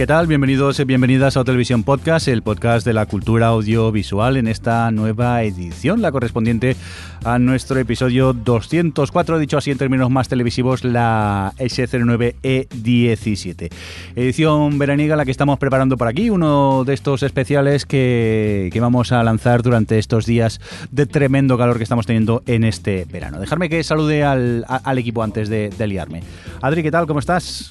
¿Qué tal? Bienvenidos y bienvenidas a Televisión Podcast, el podcast de la cultura audiovisual en esta nueva edición, la correspondiente a nuestro episodio 204, dicho así en términos más televisivos, la S09E17. Edición veraniega la que estamos preparando por aquí, uno de estos especiales que, que vamos a lanzar durante estos días de tremendo calor que estamos teniendo en este verano. Dejarme que salude al, al equipo antes de, de liarme. Adri, ¿qué tal? ¿Cómo estás?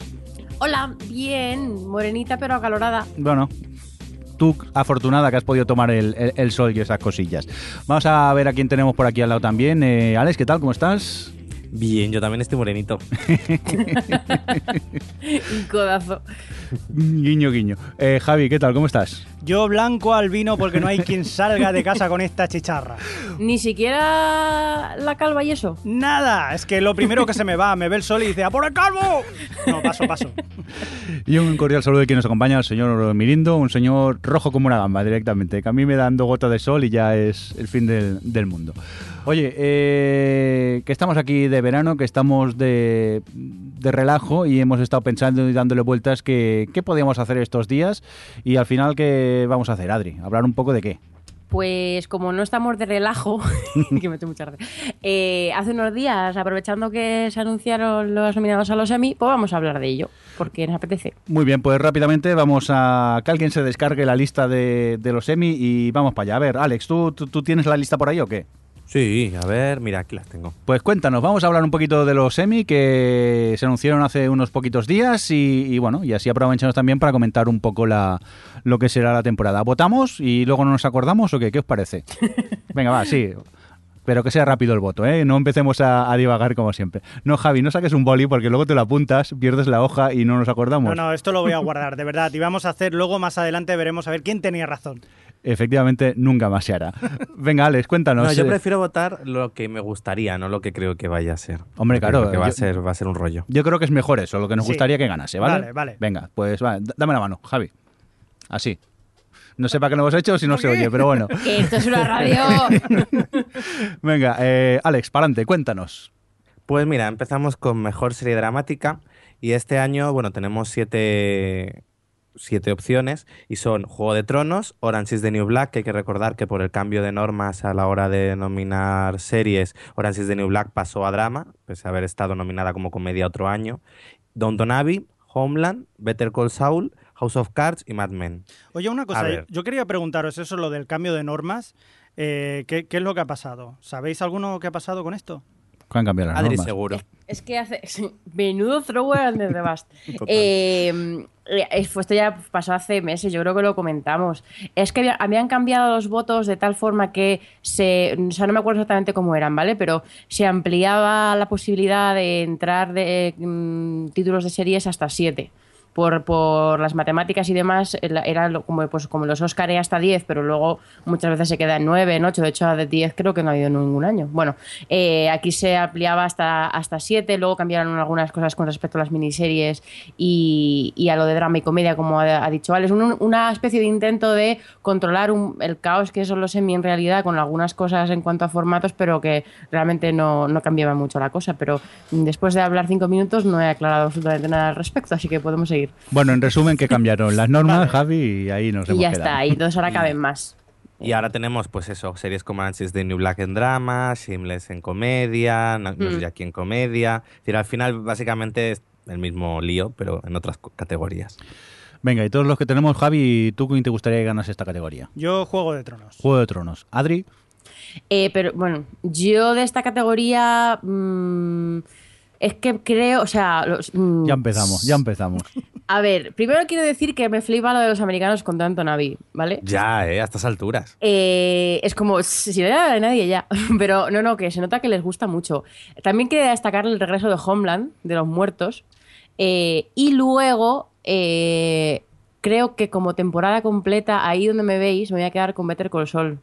Hola, bien, morenita pero acalorada. Bueno, tú afortunada que has podido tomar el, sol y esas cosillas. Vamos a ver a quién tenemos por aquí al lado también. Eh, Alex, ¿qué tal? ¿Cómo estás? Bien, yo también estoy morenito. Un codazo. Guiño, guiño. Eh, Javi, ¿qué tal? ¿Cómo estás? Yo blanco al vino porque no hay quien salga de casa con esta chicharra. Ni siquiera la calva y eso. Nada, es que lo primero que se me va, me ve el sol y dice ¡A por el calvo! No, paso, paso. Y un cordial saludo de quien nos acompaña, el señor Mirindo, un señor rojo como una gamba directamente, que a mí me dan dos gotas de sol y ya es el fin del, del mundo. Oye, eh, que estamos aquí de verano, que estamos de, de relajo y hemos estado pensando y dándole vueltas que qué podíamos hacer estos días y al final qué vamos a hacer, Adri, hablar un poco de qué. Pues como no estamos de relajo, que me mucha gracia, eh, hace unos días, aprovechando que se anunciaron los nominados a los Emmy, pues vamos a hablar de ello, porque nos apetece. Muy bien, pues rápidamente vamos a que alguien se descargue la lista de, de los Emmy y vamos para allá. A ver, Alex, ¿tú, tú, tú tienes la lista por ahí o qué? Sí, a ver, mira, aquí las tengo. Pues cuéntanos, vamos a hablar un poquito de los Emmy que se anunciaron hace unos poquitos días y, y bueno, y así aprovechamos también para comentar un poco la, lo que será la temporada. ¿Votamos y luego no nos acordamos o qué? ¿Qué os parece? Venga, va, sí. Pero que sea rápido el voto, ¿eh? No empecemos a, a divagar como siempre. No, Javi, no saques un boli porque luego te lo apuntas, pierdes la hoja y no nos acordamos. No, no, esto lo voy a guardar, de verdad. Y vamos a hacer, luego más adelante veremos a ver quién tenía razón. Efectivamente, nunca más se hará. Venga, Alex, cuéntanos. No, yo eh, prefiero votar lo que me gustaría, no lo que creo que vaya a ser. Hombre, claro, Lo que va, yo- a ser, va a ser un rollo. Yo creo que es mejor eso, lo que nos Sí. gustaría que ganase, ¿vale? Vale, vale. Venga, pues va, d- dame la mano, Javi. Así. No sé para qué lo hemos hecho si no se oye, pero bueno. Que esto es una radio. Venga, eh, Alex, para adelante, cuéntanos. Pues mira, empezamos con mejor serie dramática. Y este año, bueno, tenemos siete, siete opciones. Y son Juego de Tronos, Orange is the New Black, que hay que recordar que por el cambio de normas a la hora de nominar series, Orange is the New Black pasó a drama, pese a haber estado nominada como comedia otro año. Downton Abbey, Homeland, Better Call Saul, House of Cards y Mad Men. Oye, una cosa, yo quería preguntaros eso, lo del cambio de normas. eh, ¿qué, qué es lo que ha pasado? ¿Sabéis alguno que ha pasado con esto? Han cambiado las Adri normas. seguro. Es que hace. Menudo thrower and the. Eh, esto ya pasó hace meses, yo creo que lo comentamos. Es que había- habían cambiado los votos de tal forma que se. O sea, no me acuerdo exactamente cómo eran, ¿vale? Pero se ampliaba la posibilidad de entrar de mm, títulos de series hasta siete. Por, por las matemáticas y demás, era era como, pues, como los Oscar hasta 10, pero luego muchas veces se queda en 9, en 8. De hecho, de 10 creo que no ha habido ningún año. Bueno, eh, aquí se ampliaba hasta, hasta 7, luego cambiaron algunas cosas con respecto a las miniseries y, y a lo de drama y comedia, como ha, ha dicho Alex. Un- una especie de intento de controlar un- el caos que son los semi en realidad, con algunas cosas en cuanto a formatos, pero que realmente no, no cambiaba mucho la cosa. Pero después de hablar 5 minutos no he aclarado absolutamente nada al respecto, así que podemos seguir. Bueno, en resumen, que cambiaron las normas, Javi, y ahí nos Y hemos ya quedado. está, y entonces ahora caben más. Y ahora tenemos, pues eso, series como is the New Black en drama, Shameless en comedia, No, no Mm. sé aquí en comedia. Es decir, al final, básicamente es el mismo lío, pero en otras categorías. Venga, y todos los que tenemos, Javi, ¿tú quién te gustaría que ganase esta categoría? Yo Juego de Tronos. Juego de Tronos. Adri, Eh, pero bueno, yo de esta categoría mm, es que creo, o sea, los- mm, ya empezamos, ya empezamos. A ver, primero quiero decir que me flipa lo de los americanos con tanto Navi, ¿vale? Ya, ¿eh? A estas alturas. Eh, es como, si no era de nadie ya. Pero no, no, que se nota que les gusta mucho. También quería destacar el regreso de Homeland, de los muertos. Eh, y luego, eh, creo que como temporada completa, ahí donde me veis, me voy a quedar con Better Call Saul.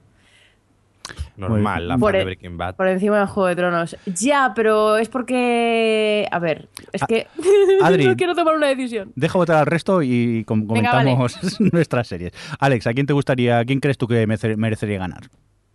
Normal, la Por fan de el- Breaking Bad. Por encima de Juego de Tronos. Ya, pero es porque... A ver, es A- que Adri. no quiero tomar una decisión. Deja votar al resto y com- Venga, vale. comentamos nuestras series. Alex, ¿a quién te gustaría, quién crees tú que merece- merecería ganar?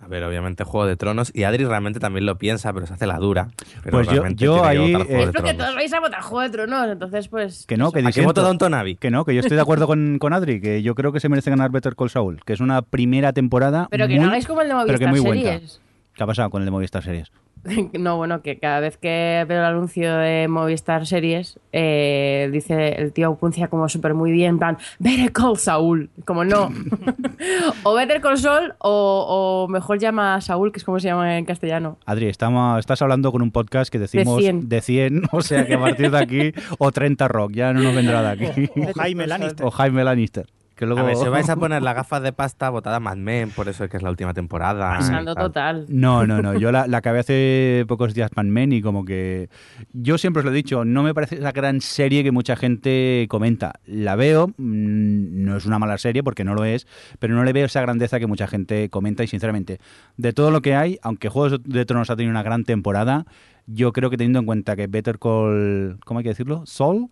A ver, obviamente Juego de Tronos. Y Adri realmente también lo piensa, pero se hace la dura. Pero Pues yo- realmente yo que ahí, eh, de Es porque todos vais a votar Juego de Tronos, entonces pues... Que no, que ¿A qué disiento. voto Don Tonavi? Que no, que yo estoy de acuerdo con, con Adri, que yo creo que se merece ganar Better Call Saul, que es una primera temporada Pero que muy- no hagáis como el de pero que Movistar muy buena. Series. ¿Qué ha pasado con el de Movistar Series? No, bueno, que cada vez que veo el anuncio de Movistar Series, eh, dice el tío pronuncia como súper muy bien, en plan, Better Call Saúl. Como no. o Better Call Saul, o, o mejor llama a Saúl, que es como se llama en castellano. Adri, estamos, estás hablando con un podcast que decimos 100. de 100, o sea que a partir de aquí, o 30 Rock, ya no nos vendrá de aquí. O Jaime Lannister. o Jaime Lannister. Que luego... A ver, si os vais a poner las gafas de pasta, votad a Mad Men, por eso es que es la última temporada. Pasando tal. total. No, no, no. Yo la, la acabé hace pocos días Mad Men y como que... Yo siempre os lo he dicho, no me parece esa gran serie que mucha gente comenta. La veo, mm, no es una mala serie porque no lo es, pero no le veo esa grandeza que mucha gente comenta y sinceramente, de todo lo que hay, aunque Juegos de Tronos ha tenido una gran temporada, yo creo que teniendo en cuenta que Better Call... ¿Cómo hay que decirlo? Soul.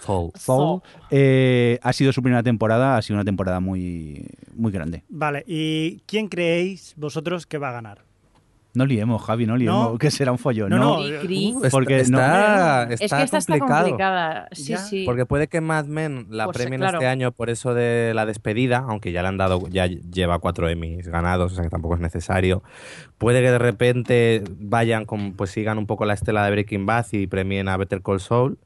Soul. Soul eh, ha sido su primera temporada, ha sido una temporada muy, muy grande. Vale, ¿y quién creéis vosotros que va a ganar? No liemos, Javi, no liemos, No. que será un follón. No, No, no, Cri. Uh, está- Porque está, es está que esta está complicado. complicada. Sí, Ya. sí. Porque puede que Mad Men la Pues, premien claro. este año por eso de la despedida, aunque ya le han dado, ya lleva cuatro Emmys ganados, o sea que tampoco es necesario. Puede que de repente vayan con, pues sigan un poco la estela de Breaking Bad y premien a Better Call Saul.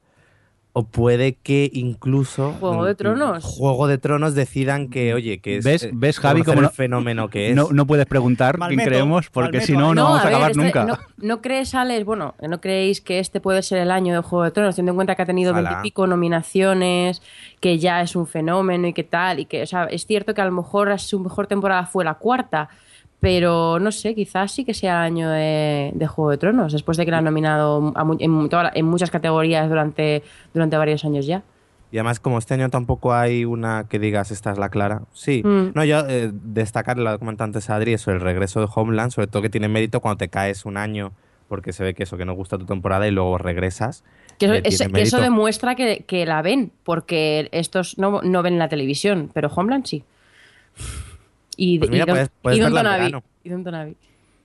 O puede que incluso Juego de mm, Tronos. Juego de Tronos decidan que, oye, que es ¿Ves- eh, ves, Javi, cómo el no- fenómeno que es. no, no puedes preguntar Mal quién creemos, porque si no, no vamos a ver, acabar este- nunca. No, ¿no crees, Alex? Bueno, ¿no creéis que este puede ser el año de Juego de Tronos, teniendo en cuenta que ha tenido veintipico nominaciones, que ya es un fenómeno y que tal? Y que, o sea, es cierto que a lo mejor su mejor temporada fue la cuarta, pero no sé, quizás sí que sea año de, de Juego de Tronos, después de que la han nominado a en, toda en muchas categorías durante, durante varios años ya. Y además, como este año tampoco hay una que digas esta es la clara. Sí. Mm. No, yo eh, destacar, lo comentó antes Adri, eso, el regreso de Homeland, sobre todo que tiene mérito cuando te caes un año porque se ve que eso, que no gusta tu temporada y luego regresas. Que eso, eh, es- que eso demuestra que, que la ven, porque estos no, no ven la televisión, pero Homeland sí. Y, Pues mira, y Don- puedes- puedes y Don verla en Tonavi. verano. Y Don Tonavi.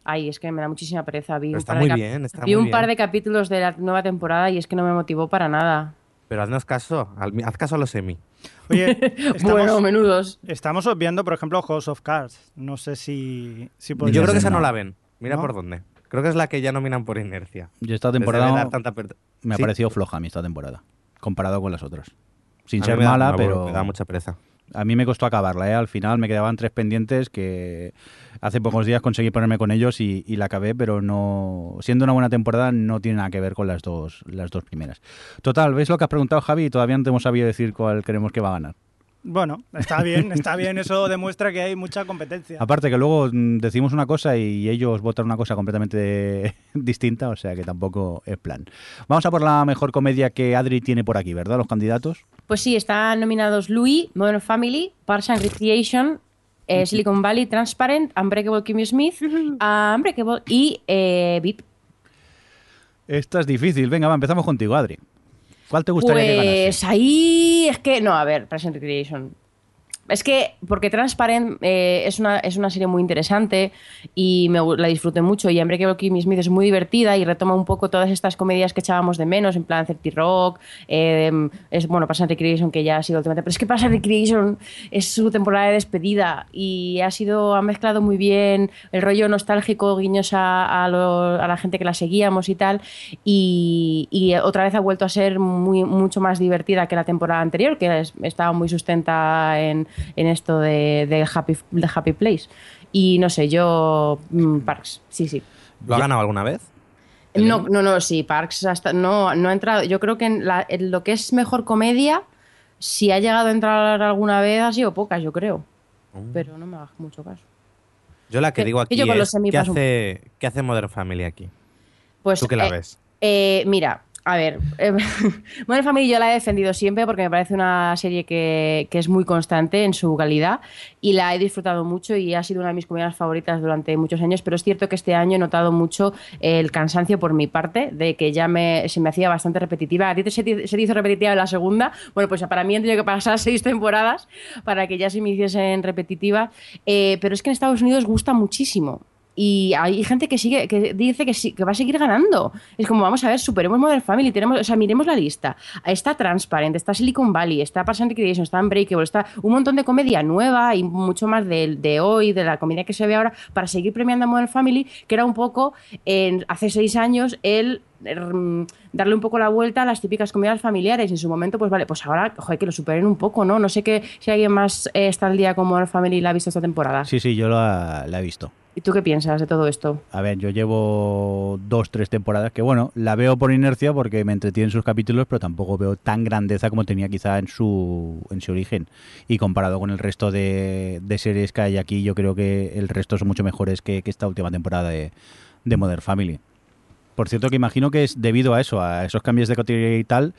Ay, es que me da muchísima pereza. Vi un, está par, muy de cap- bien, está vi muy un par bien. de capítulos de la nueva temporada y es que no me motivó para nada. Pero haznos caso, haz caso a los semi. Oye, estamos, Bueno, menudos. estamos obviando, por ejemplo, House of Cards. No sé si, si Yo creo que esa no no. la ven. Mira ¿No? por dónde. Creo que es la que ya nominan por inercia. Yo esta temporada dar tanta per- me ha parecido floja a mí esta temporada, comparado con las otras. Sin ser me da- mala, me- pero Me da mucha pereza. A mí me costó acabarla. ¿eh? Al final me quedaban tres pendientes que hace pocos días conseguí ponerme con ellos y, y la acabé, pero no siendo una buena temporada no tiene nada que ver con las dos, las dos primeras. Total, ¿ves lo que has preguntado, Javi? Y todavía no te hemos sabido decir cuál creemos que va a ganar. Bueno, está bien, está bien. Eso demuestra que hay mucha competencia. Aparte que luego mm, decimos una cosa y ellos votan una cosa completamente distinta, o sea que tampoco es plan. Vamos a por la mejor comedia que Adri tiene por aquí, ¿verdad? Los candidatos. Pues sí, están nominados Louis, Modern Family, Parks and Recreation, eh, Silicon Valley, Transparent, Unbreakable Kimmy Smith, ah, Unbreakable y eh, VIP. Esta es difícil. Venga, va, empezamos contigo, Adri. ¿Cuál te gustaría que ganase? Pues ahí es que. No, a ver, Parks and Recreation. Es que, porque Transparent eh, es, una, es una serie muy interesante y me, la disfruté mucho. Y Unbreakable Kimmy Smith es muy divertida y retoma un poco todas estas comedias que echábamos de menos, en plan 30 Rock, eh, es bueno, Parks and Recreation, que ya ha sido últimamente. Pero es que Parks and Recreation es su temporada de despedida y ha sido, ha mezclado muy bien el rollo nostálgico, guiños a, a lo- a la gente que la seguíamos y tal. Y, y otra vez ha vuelto a ser muy, mucho más divertida que la temporada anterior, que es- estaba muy sustenta en, en esto de, de happy, de Happy Place. Y no sé, yo. mm, Parks, sí, sí. ¿Lo ha ganado alguna vez? No, no, no, sí, Parks hasta, no, no ha entrado. Yo creo que en, la- en lo que es mejor comedia Si ha llegado a entrar alguna vez, ha sido pocas, yo creo. Mm. Pero no me hagas mucho caso. Yo la que que- digo que aquí yo es, ¿qué hace, ¿qué hace Modern Family aquí? Pues, ¿Tú qué la eh, ves? Eh, mira, a ver, eh, Modern Family yo la he defendido siempre porque me parece una serie que, es muy constante en su calidad y la he disfrutado mucho y ha sido una de mis comedias favoritas durante muchos años, pero es cierto que este año he notado mucho el cansancio por mi parte, de que ya me, se me hacía bastante repetitiva. A ti se, te- se hizo repetitiva en la segunda, bueno, pues para mí han tenido que pasar seis temporadas para que ya se me hiciesen repetitiva, Eh, pero es que en Estados Unidos gusta muchísimo. Y hay gente que sigue, que dice que, sí, que va a seguir ganando. Es como, vamos a ver, superemos Modern Family, tenemos, o sea, miremos la lista. Está Transparent, está Silicon Valley, está Parks and Recreation, está Unbreakable, está un montón de comedia nueva y mucho más de, hoy, de la comedia que se ve ahora, para seguir premiando a Modern Family, que era un poco, en, hace seis años, el darle un poco la vuelta a las típicas comedias familiares. En su momento, pues vale, pues ahora, joder, que lo superen un poco, ¿no? No sé que, si alguien más eh, está al día con Modern Family y la ha visto esta temporada. Sí, sí, yo la, la he visto. ¿Y tú qué piensas de todo esto? A ver, yo llevo dos, tres temporadas que, bueno, la veo por inercia porque me entretienen sus capítulos, pero tampoco veo tan grandeza como tenía quizá en su, en su origen. Y comparado con el resto de, de series que hay aquí, yo creo que el resto son mucho mejores que, que esta última temporada de, de Modern Family. Por cierto, que imagino que es debido a eso, a esos cambios de categoría y tal,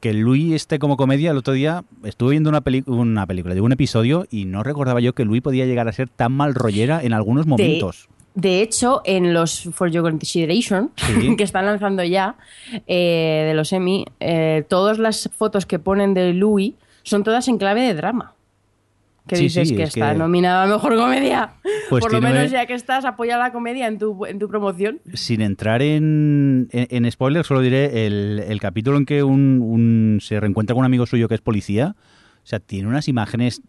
que Louis esté como comedia. El otro día estuve viendo una, una película, de un episodio, y no recordaba yo que Louis podía llegar a ser tan mal rollera en algunos momentos. De hecho, en los For Your Consideration, Sí. que están lanzando ya, eh, de los Emmy, eh, todas las fotos que ponen de Louis son todas en clave de drama. Que Sí, dices sí, que es está que- nominada a Mejor Comedia. Pues Por lo menos ya que estás, apoya la comedia en tu, en tu promoción. Sin entrar en, en, en spoilers, solo diré el, el capítulo en que un, un- se reencuentra con un amigo suyo que es policía. O sea, tiene unas imágenes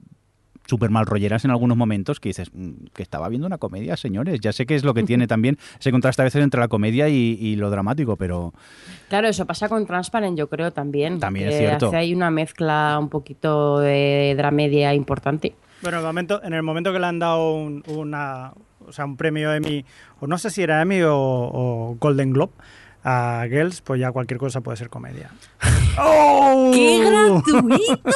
súper mal rolleras en algunos momentos que dices "Mm, que estaba viendo una comedia, señores. Ya sé que es lo que tiene también ese contraste a veces entre la comedia y, y lo dramático, pero Claro, eso pasa con Transparent, yo creo también. También es cierto. Hace ahí una mezcla un poquito de dramedia importante. Bueno, en el momento, en el momento que le han dado un, una, o sea, un premio Emmy, o no sé si era Emmy o, o Golden Globe, a Girls, pues ya cualquier cosa puede ser comedia. ¡Oh! ¡Qué gratuito!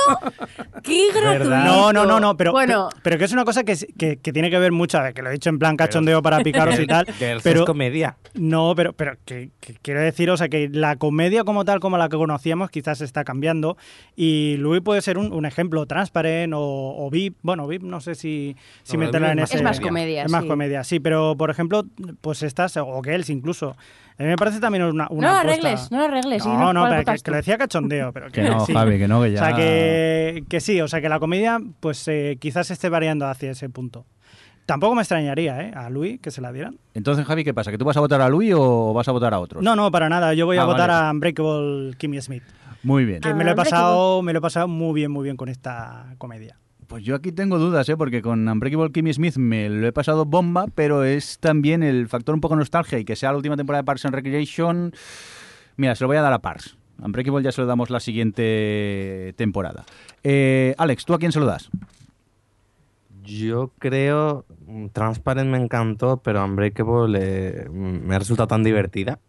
¡Qué gratuito! No, no, no, no, pero, Bueno, pero, pero que es una cosa que, que, que tiene que ver mucho, a ver, que lo he dicho en plan cachondeo para picaros y tal, Girls pero es comedia. no, pero, pero que, que quiero decir, o sea, que la comedia como tal, como la que conocíamos, quizás está cambiando y Louis puede ser un, un ejemplo, Transparent o, o VIP, bueno, VIP no sé si, si No, meterla en es ese... es más comedia. Es más sí. comedia, sí, pero por ejemplo, pues estas, o Girls incluso, a mí me parece también una, una no lo arregles, no lo arregles. No, no, pero que, que lo decía cachondeo, pero que, que no, sí. Javi, que no, que ya... O sea, que, que sí, o sea, que la comedia pues eh, quizás esté variando hacia ese punto. Tampoco me extrañaría, ¿eh? A Luis que se la dieran. Entonces, Javi, ¿qué pasa? ¿Que tú vas a votar a Louis o vas a votar a otros? No, no, para nada. Yo voy a Ah, votar vale. a Unbreakable Kimmy Smith. Muy bien. Que Ah, me lo he pasado, me lo he pasado muy bien, muy bien con esta comedia. Pues yo aquí tengo dudas, ¿eh? porque con Unbreakable Kimmy Smith me lo he pasado bomba, pero es también el factor un poco nostalgia y que sea la última temporada de Parks and Recreation. Mira, se lo voy a dar a Parks. Unbreakable ya se lo damos la siguiente temporada. Eh, Alex, ¿tú a quién se lo das? Yo creo, Transparent me encantó, pero Unbreakable eh, me ha resultado tan divertida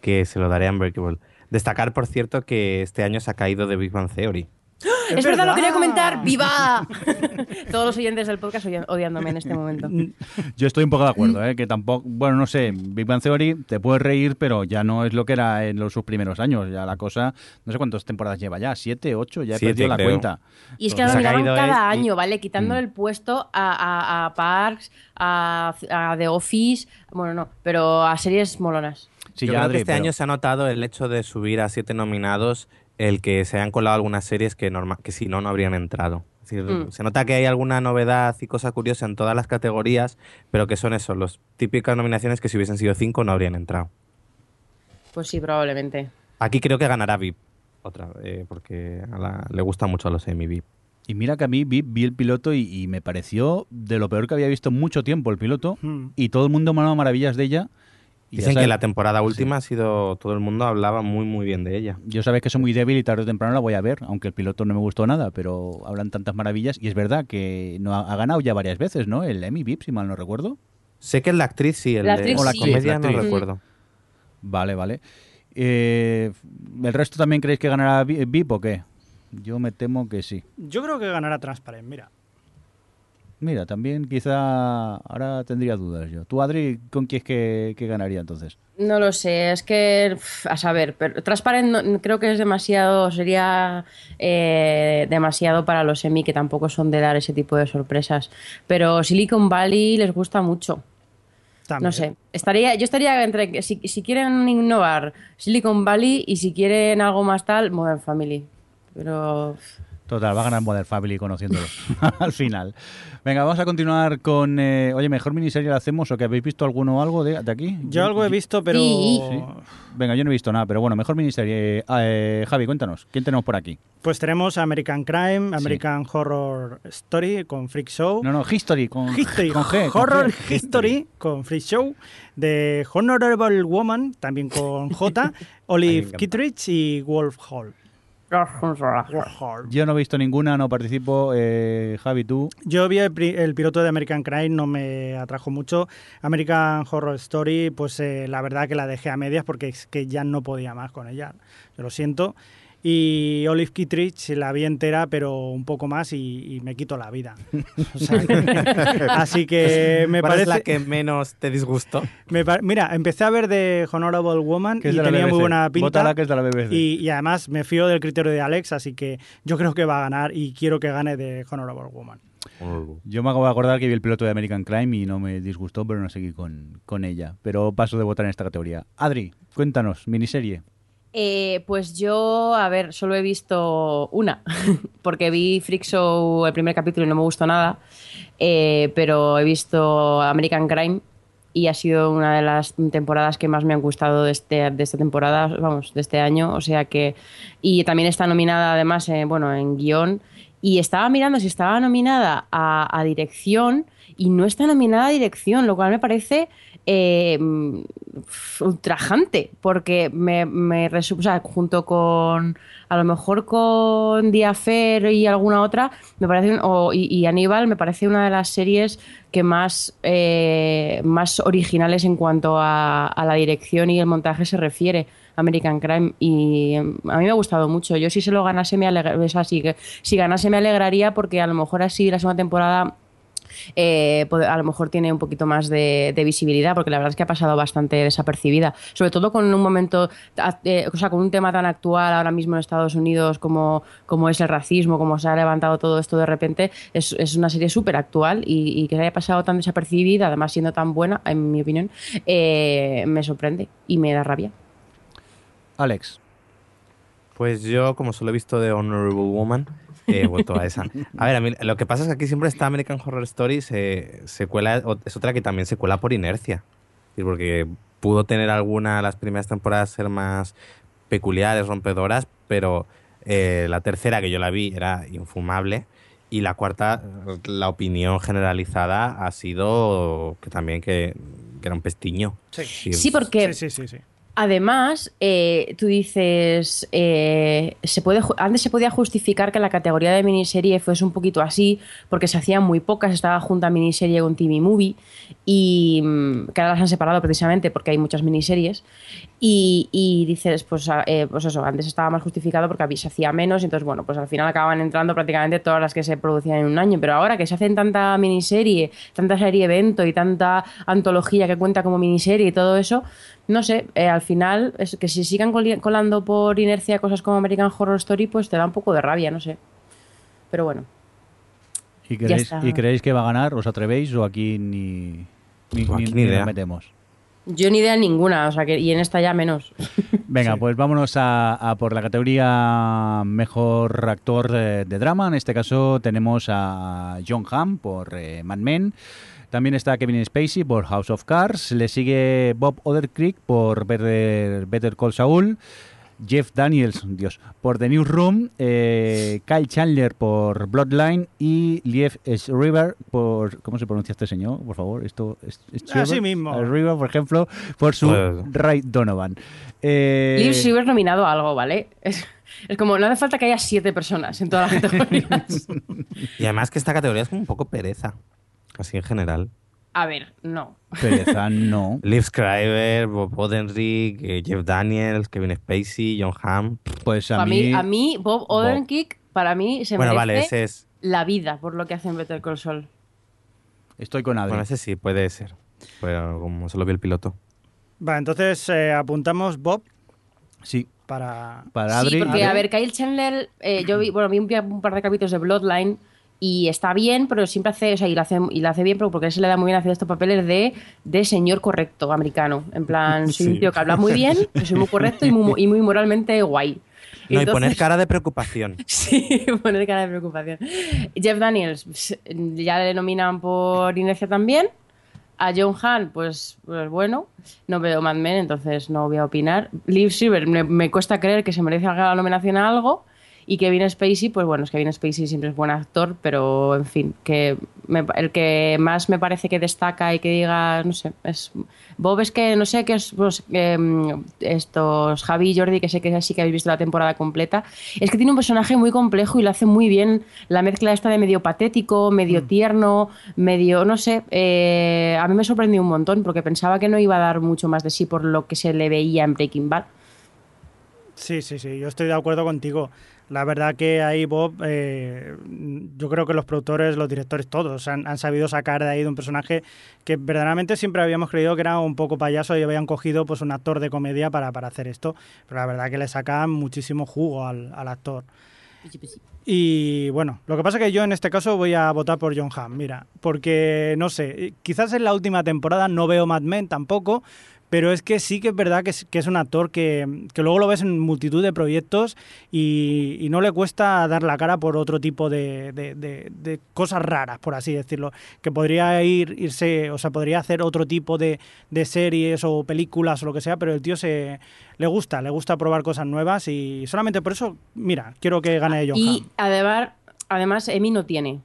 que se lo daré a Unbreakable. Destacar, por cierto, que este año se ha caído de Big Bang Theory. Es, verdad, lo quería comentar. ¡Viva! Todos los oyentes del podcast odi- odiándome en este momento. Yo estoy un poco de acuerdo, ¿eh? que tampoco, bueno, no sé, Big Bang Theory te puedes reír, pero ya no es lo que era en los, sus primeros años. Ya la cosa, no sé cuántas temporadas lleva ya, siete, ocho, ya he Siete, perdido la creo. cuenta. Y es que lo ha caído cada y- año, ¿vale? Quitándole Mm. el puesto a, a- a Parks, a, a The Office, bueno, no, pero a series molonas. Sí, Yo ya, creo Adri, que este pero- año se ha notado el hecho de subir a siete nominados, el que se hayan colado algunas series que, norma- que si no, no habrían entrado. Es decir, Mm. Se nota que hay alguna novedad y cosa curiosa en todas las categorías, pero que son eso, las típicas nominaciones que si hubiesen sido cinco no habrían entrado. Pues sí, probablemente. Aquí creo que ganará VIP, otra, eh, porque a la- le gusta mucho a los Emmy VIP. Y mira que a mí vi, vi el piloto y, y me pareció de lo peor que había visto en mucho tiempo el piloto Hmm. y todo el mundo me hablaba maravillas de ella. Y Dicen que la temporada última ha sido, todo el mundo hablaba muy muy bien de ella. Yo sabes que soy muy débil y tarde o temprano la voy a ver, aunque el piloto no me gustó nada, pero hablan tantas maravillas y es verdad que no ha, ha ganado ya varias veces, ¿no? El Emmy VIP, si mal no recuerdo. Sé que la actriz sí, el La de- actriz o la sí. comedia La no recuerdo. Vale, vale. Eh, ¿El resto también creéis que ganará Vi- VIP o qué? Yo me temo que sí. Yo creo que ganará Transparent, mira. Mira, también quizá ahora tendría dudas yo. ¿Tú, Adri, con quién es que, que ganaría entonces? No lo sé, es que, a saber, pero Transparent no- creo que es demasiado, sería eh, demasiado para los semi que tampoco son de dar ese tipo de sorpresas. Pero Silicon Valley les gusta mucho. También. No sé, estaría, yo estaría entre, que si, si quieren innovar Silicon Valley y si quieren algo más tal, Modern Family. Pero Total, va a ganar Modern Family conociéndolo al final. Venga, vamos a continuar con... eh, oye, ¿mejor miniserie la hacemos o que habéis visto alguno o algo de, de aquí? Yo algo he visto, pero. Sí. Sí. Venga, yo no he visto nada, pero bueno, mejor miniserie. Ah, eh, Javi, cuéntanos, ¿quién tenemos por aquí? Pues tenemos American Crime, American Horror Story con Freak Show. No, no, History, con, History, con G. con Horror G. History con Freak Show. De Honorable Woman, también con J. Olive. Kittredge y Wolf Hall. Yo no he visto ninguna, no participo. Eh, Javi, tú. Yo vi el, el piloto de American Crime, no me atrajo mucho. American Horror Story, pues eh, la verdad que la dejé a medias porque es que ya no podía más con ella. Yo lo siento. Y Olive Kittredge la vi entera, pero un poco más y, y me quito la vida. O sea que- así que me ¿Cuál parece... es la que menos te disgustó? me mira, empecé a ver de Honorable Woman Que y tenía muy buena pinta. Bótala, que es de la BBC. Y, y además me fío del criterio de Alex, así que yo creo que va a ganar y quiero que gane de Honorable Woman. Yo me acabo de acordar que vi el piloto de American Crime y no me disgustó, pero no seguí con, con ella. Pero paso de votar en esta categoría. Adri, cuéntanos, miniserie. Eh, pues yo, a ver, solo he visto una, porque vi Freak Show el primer capítulo y no me gustó nada, Eh, pero he visto American Crime y ha sido una de las temporadas que más me han gustado de, este, de esta temporada, vamos, de este año, o sea que... Y también está nominada además, bueno, en guion, y estaba mirando si estaba nominada a, a dirección y no está nominada a dirección, lo cual me parece eh, ultrajante, porque me, me resu- o sea, junto con, a lo mejor con Diafer y alguna otra, me parece, o- y, y Aníbal, me parece una de las series que más, eh, más originales en cuanto a, a la dirección y el montaje se refiere. American Crime y em, a mí me ha gustado mucho. Yo si se lo ganase me alegra- o sea, si, que- si ganase me alegraría porque a lo mejor así la segunda temporada eh, pod- a lo mejor tiene un poquito más de, de visibilidad, porque la verdad es que ha pasado bastante desapercibida, sobre todo con un momento, eh, o sea, con un tema tan actual ahora mismo en Estados Unidos como, como es el racismo, como se ha levantado todo esto de repente, es, es una serie súper actual y, y que se haya pasado tan desapercibida, además siendo tan buena, en mi opinión, eh, me sorprende y me da rabia. Alex. Pues yo, como solo he visto de Honorable Woman, vuelto a esa. A ver, a mí lo que pasa es que aquí siempre está American Horror Story, se, se cuela, es otra que también se cuela por inercia. Porque pudo tener alguna, las primeras temporadas ser más peculiares, rompedoras, pero eh, la tercera que yo la vi era infumable. Y la cuarta, la opinión generalizada ha sido que también que, que era un pestiño. Sí. Sí, porque Sí, sí, sí, sí. Además, eh, tú dices, eh, se puede, antes se podía justificar que la categoría de miniserie fuese un poquito así, porque se hacían muy pocas, estaba junta miniserie con TV Movie, y mm, que ahora las han separado precisamente porque hay muchas miniseries, y, dices, pues, eh, pues eso, antes estaba más justificado porque se hacía menos, y entonces, bueno, pues al final acaban entrando prácticamente todas las que se producían en un año, pero ahora que se hacen tanta miniserie, tanta serie evento y tanta antología que cuenta como miniserie y todo eso, no sé, eh, al final, es que si sigan colando por inercia cosas como American Horror Story, pues te da un poco de rabia, no sé. Pero bueno. ¿Y creéis. ¿Y creéis que va a ganar? ¿Os atrevéis o aquí ni, ni, Aquí ni- ni ni idea. nos metemos? Yo ni idea ninguna, o sea que, y en esta ya menos. Venga, pues vámonos a, a por la categoría mejor actor eh, de drama. En este caso tenemos a John Hamm por eh, Mad Men. También está Kevin Spacey por House of Cards. Le sigue Bob Odenkirk por Better, Better Call Saul. Jeff Daniels, Dios, por The Newsroom, eh, Kyle Chandler por Bloodline y Liev River por... ¿Cómo se pronuncia este señor? Por favor, esto es... es Así Schreiber. mismo. River, por ejemplo, por su Ray Donovan. Eh, Liv Schreiber nominado a algo, ¿vale? Es, es como, no hace falta que haya siete personas en todas las categorías. Y además que esta categoría es como un poco pereza, así en general. A ver, no. Pereza, no. Liv Schreiber, Bob Odenkirk, eh, Jeff Daniels, Kevin Spacey, John Hamm. Pues a, A mí, a mí Bob Odenkirk para mí se Bueno, merece vale, ese es. la vida por lo que hace en Better Call Saul. Estoy con Adri. Bueno, ese sí, puede ser. Pero como solo vi el piloto. Vale, entonces eh, apuntamos Bob Sí, para... para Sí, Adri. porque, Adri. a ver, Kyle Chandler, eh, yo vi, bueno, vi un par de capítulos de Bloodline y está bien, pero siempre hace, o sea, y lo hace, y lo hace bien pero porque él se le da muy bien hacer estos papeles de, de señor correcto americano. En plan, soy un Sí. tío que habla muy bien, que soy muy correcto y muy, y muy moralmente guay. No, y poner cara de preocupación. Sí, poner cara de preocupación. Jeff Daniels, pss, ya le nominan por inercia también. A John Hahn, pues, pues bueno, no veo Mad Men, entonces no voy a opinar. Liv Silver, me, me cuesta creer que se merece la nominación a algo. Y Kevin Spacey, pues bueno, es que Kevin Spacey siempre es buen actor, pero en fin, que me- el que más me parece que destaca y que diga, no sé, es Bob es que no sé qué es pues, em, estos Javi y Jordi, que sé que sí que habéis visto la temporada completa, es que tiene un personaje muy complejo y lo hace muy bien la mezcla esta de medio patético, medio tierno, medio, no sé, eh, a mí me sorprendió un montón porque pensaba que no iba a dar mucho más de sí por lo que se le veía en Breaking Bad. Sí, sí, sí, yo estoy de acuerdo contigo. La verdad que ahí Bob, eh, yo creo que los productores, los directores, todos han, han sabido sacar de ahí de un personaje que verdaderamente siempre habíamos creído que era un poco payaso y habían cogido pues un actor de comedia para, para hacer esto, pero la verdad que le sacan muchísimo jugo al, al actor. Y bueno, lo que pasa es que yo en este caso voy a votar por John Hamm, mira, porque no sé, quizás en la última temporada no veo Mad Men tampoco, pero es que sí que es verdad que es, que es un actor que, que luego lo ves en multitud de proyectos y, y no le cuesta dar la cara por otro tipo de, de- de- de cosas raras, por así decirlo, que podría ir, irse, o sea, podría hacer otro tipo de, de series o películas o lo que sea, pero el tío se le gusta, le gusta probar cosas nuevas y solamente por eso, mira, quiero que gane John Y además, además Emi no tiene.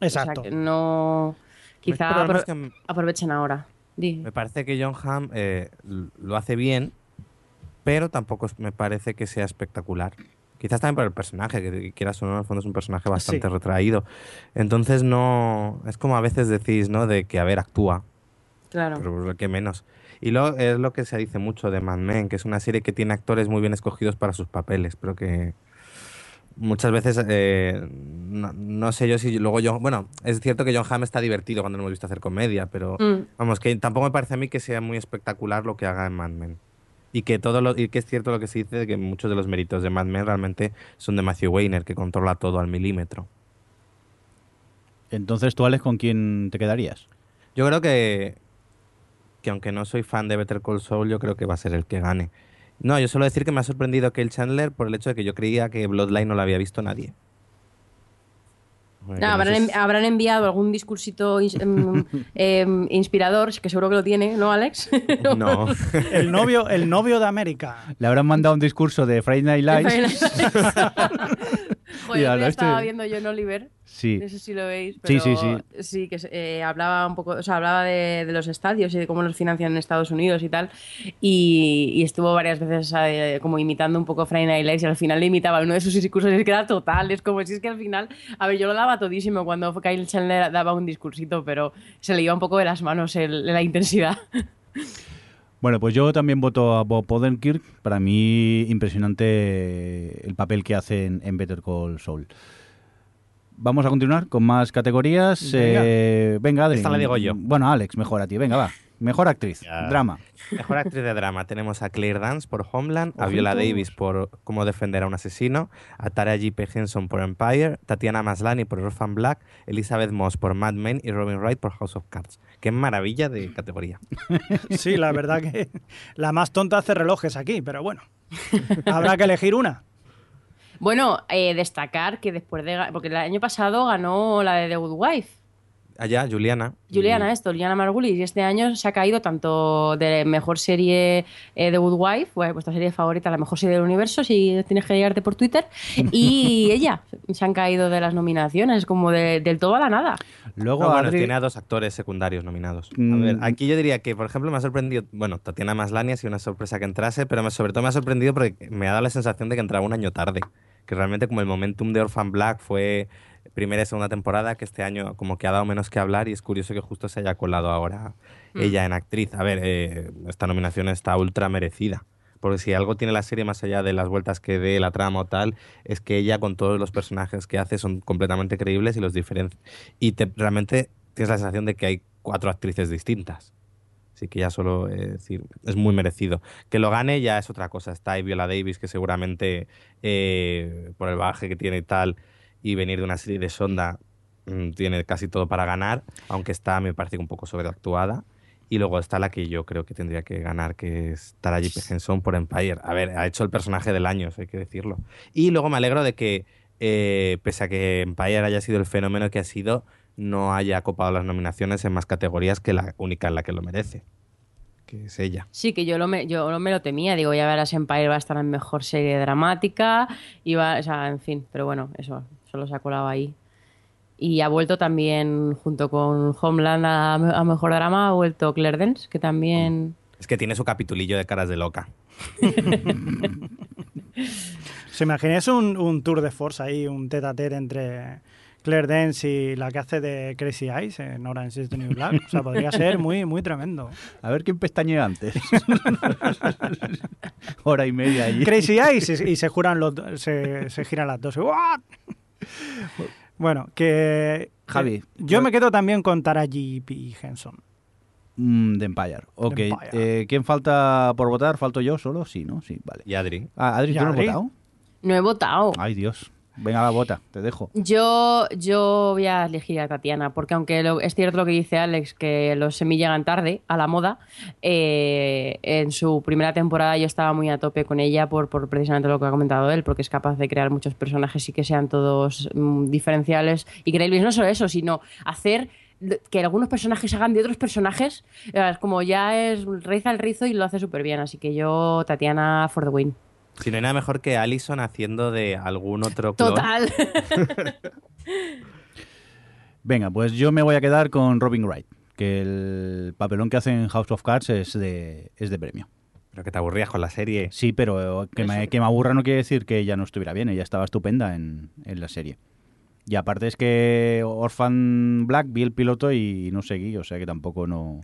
Exacto. O sea, que no... Quizá apro- aprovechen ahora. Me parece que John Hamm eh, lo hace bien, pero tampoco me parece que sea espectacular. Quizás también por el personaje, que quieras o no, en el fondo es un personaje bastante Sí. retraído. Entonces no... Es como a veces decís, ¿no? De que, a ver, actúa, Claro. pero lo que menos. Y luego es lo que se dice mucho de Mad Men, que es una serie que tiene actores muy bien escogidos para sus papeles, pero que muchas veces eh, no, no sé yo si luego yo bueno es cierto que John Hamm está divertido cuando lo hemos visto hacer comedia pero Mm. vamos que tampoco me parece a mí que sea muy espectacular lo que haga en Mad Men y que todo lo, y que es cierto lo que se dice de que muchos de los méritos de Mad Men realmente son de Matthew Weiner que controla todo al milímetro Entonces, ¿tú, Alex, con quién te quedarías? yo creo que que aunque no soy fan de Better Call Saul yo creo que va a ser el que gane no yo suelo decir que me ha sorprendido Kyle Chandler por el hecho de que yo creía que Bloodline no la había visto nadie No, no habrán, habrán enviado algún discursito em, em, inspirador, que seguro que lo tiene, ¿no, Alex? no El novio, el novio de América. Le habrán mandado un discurso de Friday Night Lights. Joder, estaba viendo yo en Oliver. Sí. No sé si lo veis, Sí, pero sí, sí. sí, que eh, hablaba un poco, o sea, hablaba de, de los estadios y de cómo los financian en Estados Unidos y tal. Y, y estuvo varias veces eh, como imitando un poco Friday Night Lights y al final le imitaba uno de sus discursos y es que era total. Es como si es que al final, a ver, yo lo daba todísimo cuando Kyle Chandler daba un discursito, pero se le iba un poco de las manos el- la intensidad. Bueno, pues yo también voto a Bob Odenkirk. Para mí, impresionante el papel que hace en, en Better Call Saul. Vamos a continuar con más categorías. Venga. Eh, venga, Adri. Esta la digo yo. Bueno, Alex, mejor a ti. Venga, va. Mejor actriz. Drama. Mejor actriz de drama tenemos a Claire Dance por Homeland, a. Viola Davis por Cómo defender a un asesino, a Tara J.P. Henson por Empire, Tatiana Maslany por Orphan Black, Elizabeth Moss por Mad Men y Robin Wright por House of Cards. Qué maravilla de categoría. Sí, la verdad que la más tonta hace relojes aquí, pero bueno. Habrá que elegir una. Bueno, eh, destacar que después de... Porque el año pasado ganó la de The Good Wife. Allá, Juliana. Juliana, Y- esto, Juliana Margulis. Y este año se ha caído tanto de mejor serie eh, de Good Wife, pues, vuestra serie favorita, la mejor serie del universo, si tienes que llegarte por Twitter, y ella. Se han caído de las nominaciones, como de- del todo a la nada. Luego, No, bueno, Adri- tiene a dos actores secundarios nominados. A Mm. ver, aquí yo diría que, por ejemplo, me ha sorprendido, bueno, Tatiana Maslany ha sido una sorpresa que entrase, pero me- sobre todo me ha sorprendido porque me ha dado la sensación de que entraba un año tarde. Que realmente como el momentum de Orphan Black fue primera y segunda temporada, que este año como que ha dado menos que hablar y es curioso que justo se haya colado ahora Mm. ella en actriz. A ver, eh, esta nominación está ultra merecida. Porque si algo tiene la serie más allá de las vueltas que dé la trama o tal, es que ella con todos los personajes que hace son completamente creíbles y los diferencia. Y te, realmente tienes la sensación de que hay cuatro actrices distintas. Así que ya solo eh, decir, es muy merecido. Que lo gane ya es otra cosa. Está ahí Viola Davis, que seguramente eh, por el baje que tiene y tal, y venir de una serie de Sonda, mm, tiene casi todo para ganar, aunque está, me parece, un poco sobreactuada. Y luego está la que yo creo que tendría que ganar, que es Taraji P. Henson por Empire. A ver, ha hecho el personaje del año, eso hay que decirlo. Y luego me alegro de que, eh, pese a que Empire haya sido el fenómeno que ha sido, no haya copado las nominaciones en más categorías que la única en la que lo merece, que es ella. Sí, que yo, lo me, yo lo- me lo temía. Digo, ya verás, Empire va a estar en mejor serie dramática. Y va, o sea, en fin, pero bueno, eso, solo se ha colado ahí. Y ha vuelto también, junto con Homeland a, a mejor drama, ha vuelto Claire Dance, que también. Es que tiene su capitulillo de caras de loca. ¿Se imagináis un, un tour de force ahí, un tete a tete entre Claire Dance y la que hace de Crazy Eyes en Orange is the New Black? O sea, podría ser muy, muy tremendo. A ver quién pestañea antes. Hora y media allí. Crazy Eyes y, y se juran los se, se giran las dos. ¡What! Bueno, que Javi, eh, yo me quedo también con Taraji P. Henson. Mm, de Empire. Ok. Empire. Eh, ¿Quién falta por votar? ¿Falto yo solo? Sí, ¿no? Sí, vale. Y Adri. Ah, Adri, ¿Y ¿tú no has votado? No he votado. Ay, Dios. Venga, va, vota. Te dejo. Yo, yo voy a elegir a Tatiana, porque aunque es cierto lo que dice Alex, que los semi llegan tarde a la moda, eh, en su primera temporada yo estaba muy a tope con ella por, por precisamente lo que ha comentado él, porque es capaz de crear muchos personajes y que sean todos mm, diferenciales y creíbles. No solo eso, sino hacer que algunos personajes hagan de otros personajes, eh, es como ya es reza el rizo y lo hace súper bien. Así que yo, Tatiana for the. Si no hay nada mejor que Allison haciendo de algún otro clon. Total. Venga, pues yo me voy a quedar con Robin Wright, que el papelón que hace en House of Cards es de, es de premio. Pero que te aburrías con la serie. Sí, pero que me, que me aburra no quiere decir que ella no estuviera bien, ella estaba estupenda en, en la serie. Y aparte es que Orphan Black vi el piloto y no seguí, o sea que tampoco no,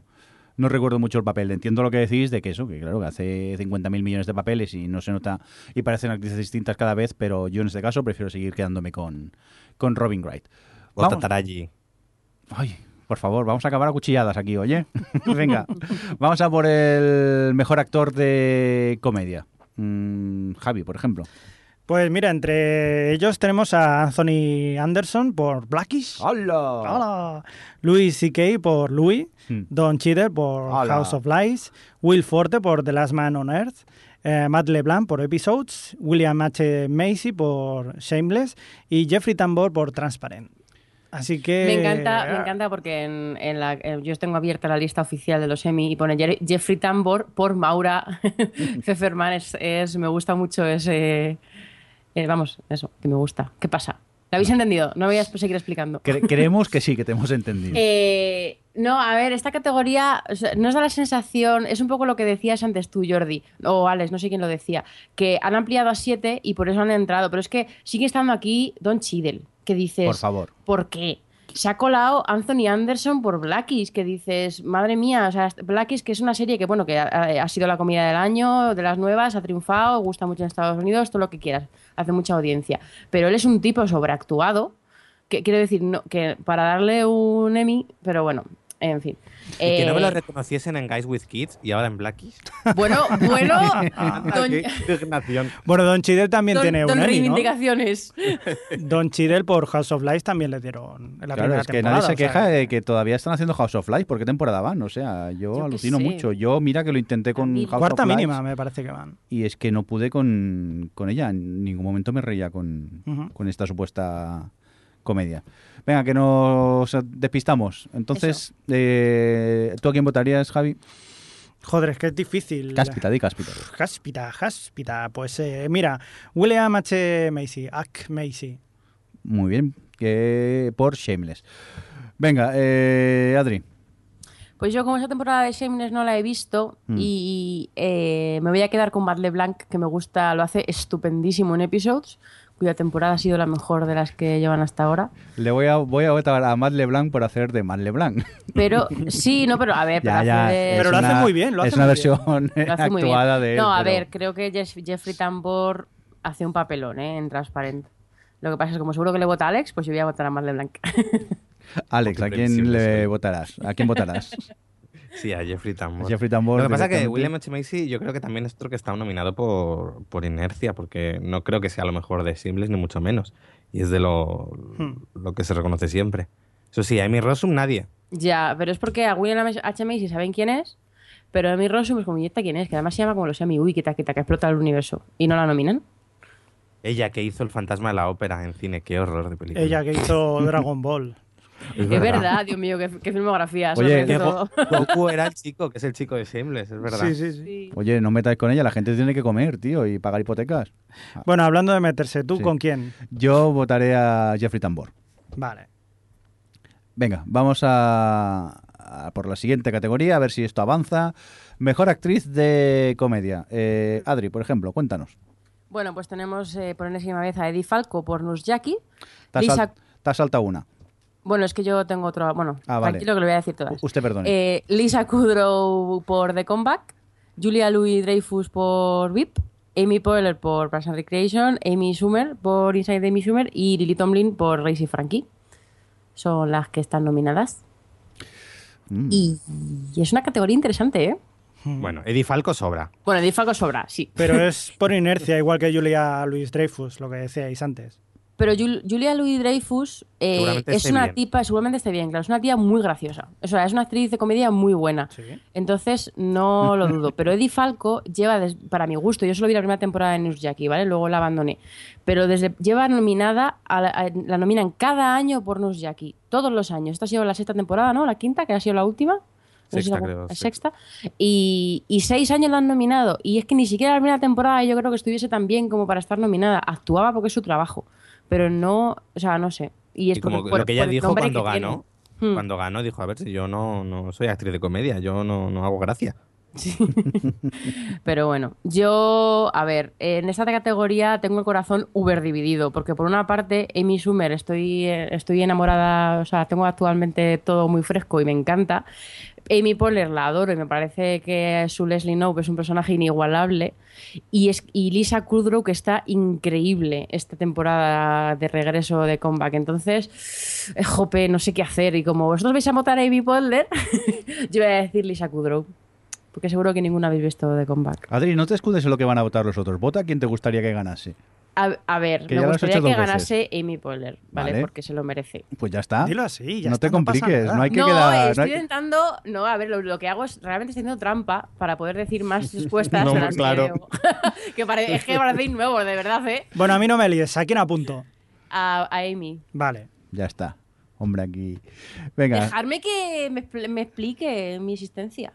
no recuerdo mucho el papel. Entiendo lo que decís de que eso, que claro, que hace 50.000 millones de papeles y no se nota y parecen actrices distintas cada vez, pero yo en este caso prefiero seguir quedándome con, con Robin Wright. O. Tataraji. Ay, por favor, vamos a acabar a cuchilladas aquí, oye. Venga, vamos a por el mejor actor de comedia. Mm, Javi, por ejemplo. Pues mira, entre ellos tenemos a Anthony Anderson por Blackish. ¡Hola! Hola. Louis C.K. por Louis. Hmm. Don Cheadle por Hola. House of Lies. Will Forte por The Last Man on Earth. eh, Matt LeBlanc por Episodes. William H. Macy por Shameless. Y Jeffrey Tambor por Transparent. Así que. Me encanta, me encanta porque en, en la, eh, yo tengo abierta la lista oficial de los Emmy y pone Jeffrey Tambor por Maura Pfefferman. Es, es- me gusta mucho ese. Eh, vamos, eso, que me gusta. ¿Qué pasa? ¿Lo habéis entendido? No voy a seguir explicando. Cre- creemos que sí, que te hemos entendido. Eh, no, a ver, esta categoría o sea, nos da la sensación, es un poco lo que decías antes tú, Jordi, o Alex, no sé quién lo decía, que han ampliado a siete y por eso han entrado, pero es que sigue estando aquí Don Cheadle, que dices, Por favor. ¿por qué? Se ha colado Anthony Anderson por Blackies, que dices, madre mía, o sea, Blackies, que es una serie que, bueno, que ha, sido la comida del año, de las nuevas, ha triunfado, gusta mucho en Estados Unidos, todo lo que quieras, hace mucha audiencia. Pero él es un tipo sobreactuado, que quiero decir, no, que para darle un Emmy, pero bueno, en fin. Y que no me Eh, lo reconociesen en Guys with Kids y ahora en Blackish. bueno, bueno, don, qué indignación. Bueno, Don Cheadle también don- tiene don un Emmy, ¿no? reivindicaciones. Don Cheadle por House of Lies también le dieron en la Claro, primera es que temporada, nadie se o sea, queja de que todavía están haciendo House of Life. ¿Por qué temporada van? O sea, yo, Yo alucino mucho. Yo, mira que lo intenté con House Cuarta of Life mínima, me parece que van. y es que no pude con, con ella. En ningún momento me reía con, con esta supuesta comedia. Venga, que nos despistamos. Entonces, eh, ¿tú a quién votarías, Javi? Joder, es que es difícil. Cáspita, di cáspita. Cáspita, cáspita. Pues eh, mira, William H. Macy, Ack Macy. Muy bien. Que por Shameless. Venga, eh, Adri. Pues yo como esa temporada de Shameless no la he visto Mm. y eh, me voy a quedar con Matt LeBlanc, que me gusta, lo hace estupendísimo en episodes, cuya temporada ha sido la mejor de las que llevan hasta ahora. Le voy a, voy a votar a Matt LeBlanc por hacer de Matt LeBlanc. Pero sí, no, pero a ver, pero Ya, ya, de- es Pero lo hace una- muy bien, lo es hace una muy versión bien. actuada de él. No, a pero- ver, creo que Jeff- Jeffrey Tambor hace un papelón, ¿eh? En transparente. Lo que pasa es que como seguro que le vota a Alex, pues yo voy a votar a Matt LeBlanc. Alex, ¿a quién le votarás? ¿A quién votarás? Sí, a Jeffrey Tambor. Jeffrey Tambor. Lo que pasa es que. William H. Macy yo creo que también es otro que está nominado por, por inercia, porque no creo que sea lo mejor de Simples, ni mucho menos. Y es de lo, Hmm. lo que se reconoce siempre. Eso sí, a Amy Rossum nadie. ya, pero es porque a William H. Macy saben quién es, pero a mí Rossum es como, ¿y esta quién es? Que además se llama como lo sea mi uy, quita, que explota el universo. Y no la nominan. Ella que hizo El fantasma de la ópera en cine, qué horror de película. Ella que hizo Dragon Ball. Es verdad, Dios mío, qué, qué filmografía. Oye, Goku era el chico, que es el chico de Shameless, es verdad. Sí, sí, sí. Sí. Oye, no metáis con ella, la gente tiene que comer, tío, y pagar hipotecas. Bueno, hablando de meterse, ¿tú Sí. con quién? Yo votaré a Jeffrey Tambor. Vale. Venga, vamos a, a por la siguiente categoría, a ver si esto avanza. Mejor actriz de comedia. Eh, Adri, por ejemplo, cuéntanos. Bueno, pues tenemos eh, por enésima vez a Eddie Falco por Nusjaki. Te has, Lisa- sal- te has saltado una. Bueno, es que yo tengo otro. Bueno, Ah, vale. tranquilo que lo voy a decir todas. U- Usted perdone. Eh, Lisa Kudrow por The Comeback, Julia Louis Dreyfus por VIP, Amy Poehler por Parks and Recreation, Amy Schumer por Inside Amy Schumer y Lily Tomlin por Racy Frankie. Son las que están nominadas. Mm. Y, y es una categoría interesante, ¿eh? Bueno, Eddie Falco sobra. Bueno, Eddie Falco sobra, sí. Pero es por inercia, igual que Julia Louis Dreyfus, lo que decíais antes. Pero Jul- Julia Louis Dreyfus eh, es una bien. tipa, seguramente esté bien, claro, es una tía muy graciosa. O sea, es una actriz de comedia muy buena. Sí. Entonces, no lo dudo. Pero Eddie Falco lleva, para mi gusto, yo solo vi la primera temporada de Newsjackie, ¿vale? Luego la abandoné. Pero desde lleva nominada, a la, a- la nominan cada año por Newsjackie. Todos los años. Esta ha sido la sexta temporada, ¿no? La quinta, que ha sido la última. No Sexta, creo, la sí. sexta. Y, y seis años la han nominado. Y es que ni siquiera la primera temporada yo creo que estuviese tan bien como para estar nominada. Actuaba porque es su trabajo. Pero no, o sea, no sé. Y es Y como por- lo que ella dijo cuando que ganó. Hmm. Cuando ganó dijo, a ver si yo no, no soy actriz de comedia, yo no, no hago gracia. Pero bueno, yo, a ver, en esta categoría tengo el corazón uber dividido, porque por una parte, Amy Schumer, estoy, eh, estoy enamorada, o sea, tengo actualmente todo muy fresco y me encanta. Amy Poehler la adoro y me parece que su Leslie Knope es un personaje inigualable. Y, es, y Lisa Kudrow, que está increíble esta temporada de regreso de comeback. Entonces, eh, jope, no sé qué hacer. Y como vosotros vais a votar a Amy Poehler, yo voy a decir Lisa Kudrow. Porque seguro que ninguno habéis visto de comeback. Adri, no te escudes en lo que van a votar los otros. Vota a quien te gustaría que ganase. A, a ver, Que me gustaría que ganase Amy Poehler, ¿vale? Vale. Porque se lo merece. Pues ya está. Dilo así, ya no está, te no pasa compliques, nada. no hay que no, quedar. no estoy hay- intentando. No, a ver, lo, lo que hago es realmente estoy haciendo trampa para poder decir más respuestas No, las claro. que, que pare- es que parecéis nuevos, de verdad, ¿eh? Bueno, a mí no me líes, ¿a quién apunto? A, a Amy. Vale. Ya está. Hombre, aquí. Venga. Dejarme que me, expl- me explique mi existencia.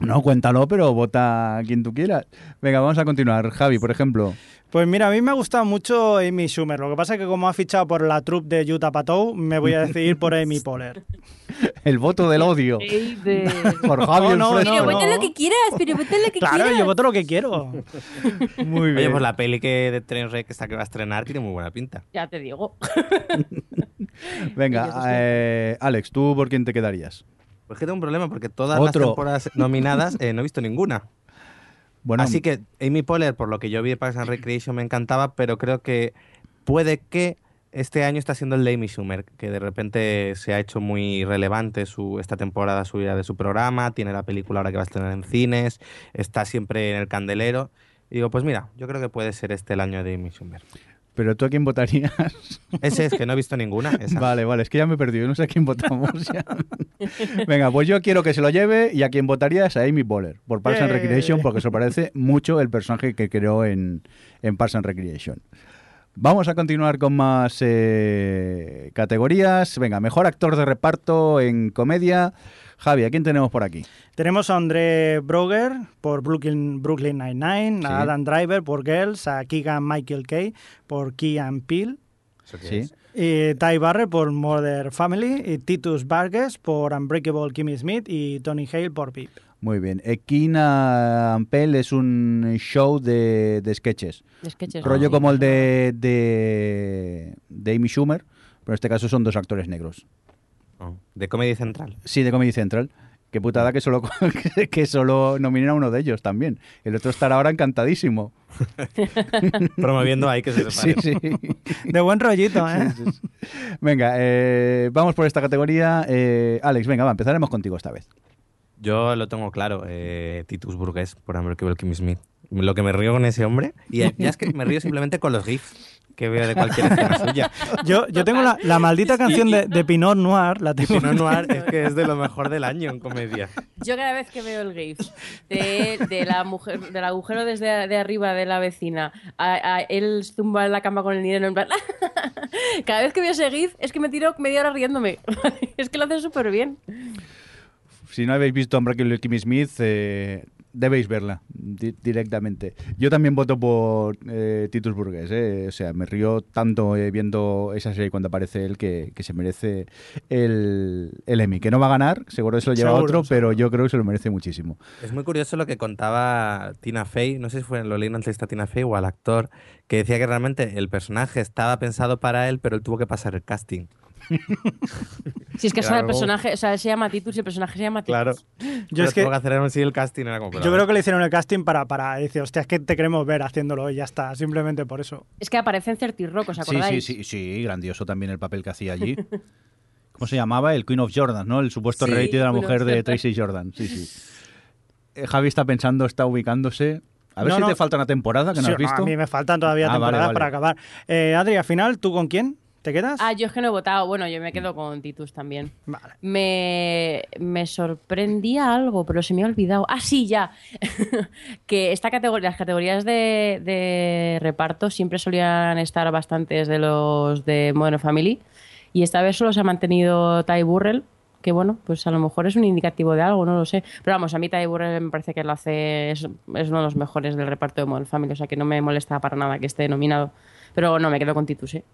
No, cuéntalo, pero vota a quien tú quieras. Venga, vamos a continuar. Javi, por ejemplo. Pues mira, a mí me ha gustado mucho Amy Schumer. Lo que pasa es que como ha fichado por la troupe de Utah Patou, me voy a decidir por Amy Poehler. El voto del odio. Por Javi No, no, Fresco. Pero no. vota lo que quieras, pero vota lo que Claro, quieras. yo voto lo que quiero. Muy bien. Oye, pues la peli que de Trainwreck esta que va a estrenar tiene muy buena pinta. Ya te digo. Venga, eh, Alex, ¿tú por quién te quedarías? Pues que tengo un problema porque todas Otro. las temporadas nominadas eh, no he visto ninguna. Bueno, Así que Amy Poehler, por lo que yo vi de Parks and Recreation, me encantaba, pero creo que puede que este año está siendo el de Amy Schumer, que de repente se ha hecho muy relevante su, esta temporada subida de su programa, tiene la película ahora que va a estrenar en cines, está siempre en el candelero. Y digo, pues mira, yo creo que puede ser este el año de Amy Schumer. Pero tú a quién votarías? Ese es que no he visto ninguna. esa. Vale, vale, es que ya me he perdido, no sé a quién votamos ya. Venga, pues yo quiero que se lo lleve y a quien votaría es a Amy Poehler por Parks and. Recreation porque se parece mucho el personaje que creó en, en Parks and Recreation. Vamos a continuar con más eh, categorías. Venga, mejor actor de reparto en comedia. Javi, ¿a quién tenemos por aquí? Tenemos a André Broger por Brooklyn, Brooklyn Nine-Nine, Sí. a Adam Driver por Girls, a Keegan Michael Kay por Key and Peele, ¿Eso qué Sí. Y Ty Barrett por Mother Family, y Titus Vargas por Unbreakable Kimmy Smith y Tony Hale por VIP. Muy bien. Equina Ampel es un show de, de sketches. De sketches, Rollo sí. como el de, de, de Amy Schumer, pero en este caso son dos actores negros. Oh, De Comedy Central. Sí, de Comedy Central. Qué putada que solo, que, solo nominen a uno de ellos también. El otro estará ahora encantadísimo. Promoviendo ahí que se Sí, separe. sí. De buen rollito, ¿eh? Venga, eh, vamos por esta categoría. Eh, Alex, venga, va, empezaremos contigo esta vez. Yo lo tengo claro, eh, Titus Burgess por Unbreakable Kimmy Smith. Lo que me río con ese hombre, y ya es que me río simplemente con los GIFs que veo de cualquier escena suya. Yo, yo tengo la, la maldita canción de, de Pinot Noir, la tengo. Pinot Noir es que es de lo mejor del año en comedia. Yo cada vez que veo el GIF de, de la mujer, del agujero desde de arriba de la vecina, a, a él zumba en la cama con el dinero en plan... cada vez que veo ese GIF es que me tiro media hora riéndome. es que lo hace súper bien. Si no habéis visto Unbreakable Kimmy Smith, eh, debéis verla di- directamente. Yo también voto por eh, Titus Burgess. eh. O sea, me río tanto eh, viendo esa serie cuando aparece él que, que se merece el, el Emmy. Que no va a ganar, seguro que se lo lleva Seguro, otro, pero yo creo que se lo merece muchísimo. Es muy curioso lo que contaba Tina Fey, no sé si fue en lo leí en entrevista a Tina Fey o al actor, que decía que realmente el personaje estaba pensado para él, pero él tuvo que pasar el casting. Si es que Claro. el personaje, o sea, él se llama Titus y el personaje se llama Titus. Yo es que que hacer aún así el casting, era como... yo creo que le hicieron el casting para, para decir, hostia, es que te queremos ver haciéndolo y ya está, simplemente por eso. Es que aparece en Certi Rock, ¿os Sí, acordáis? sí, sí, sí, grandioso también el papel que hacía allí. ¿Cómo se llamaba? El Queen of Jordan, ¿no? El supuesto Sí, reality de la mujer de. Tracy Jordan. Sí, sí. Eh, Javi está pensando, está ubicándose. A ver No, si no. te falta una temporada que no Sí, has visto. a mí me faltan todavía Ah, vale, temporadas vale. para acabar. Eh, Adri, al final, ¿tú con quién? ¿Te quedas? Ah, yo es que no he votado. Bueno, yo me quedo con Titus también. Vale. Me, me sorprendía algo, pero se me ha olvidado. Ah, sí, ya. que esta categoría, las categorías de, de reparto siempre solían estar bastantes de los de Modern Family. Y esta vez solo se ha mantenido Ty Burrell, que bueno, pues a lo mejor es un indicativo de algo, no lo sé. Pero vamos, a mí Ty Burrell me parece que lo hace, es, es uno de los mejores del reparto de Modern Family, o sea que no me molesta para nada que esté nominado. Pero no, me quedo con Titus, ¿eh?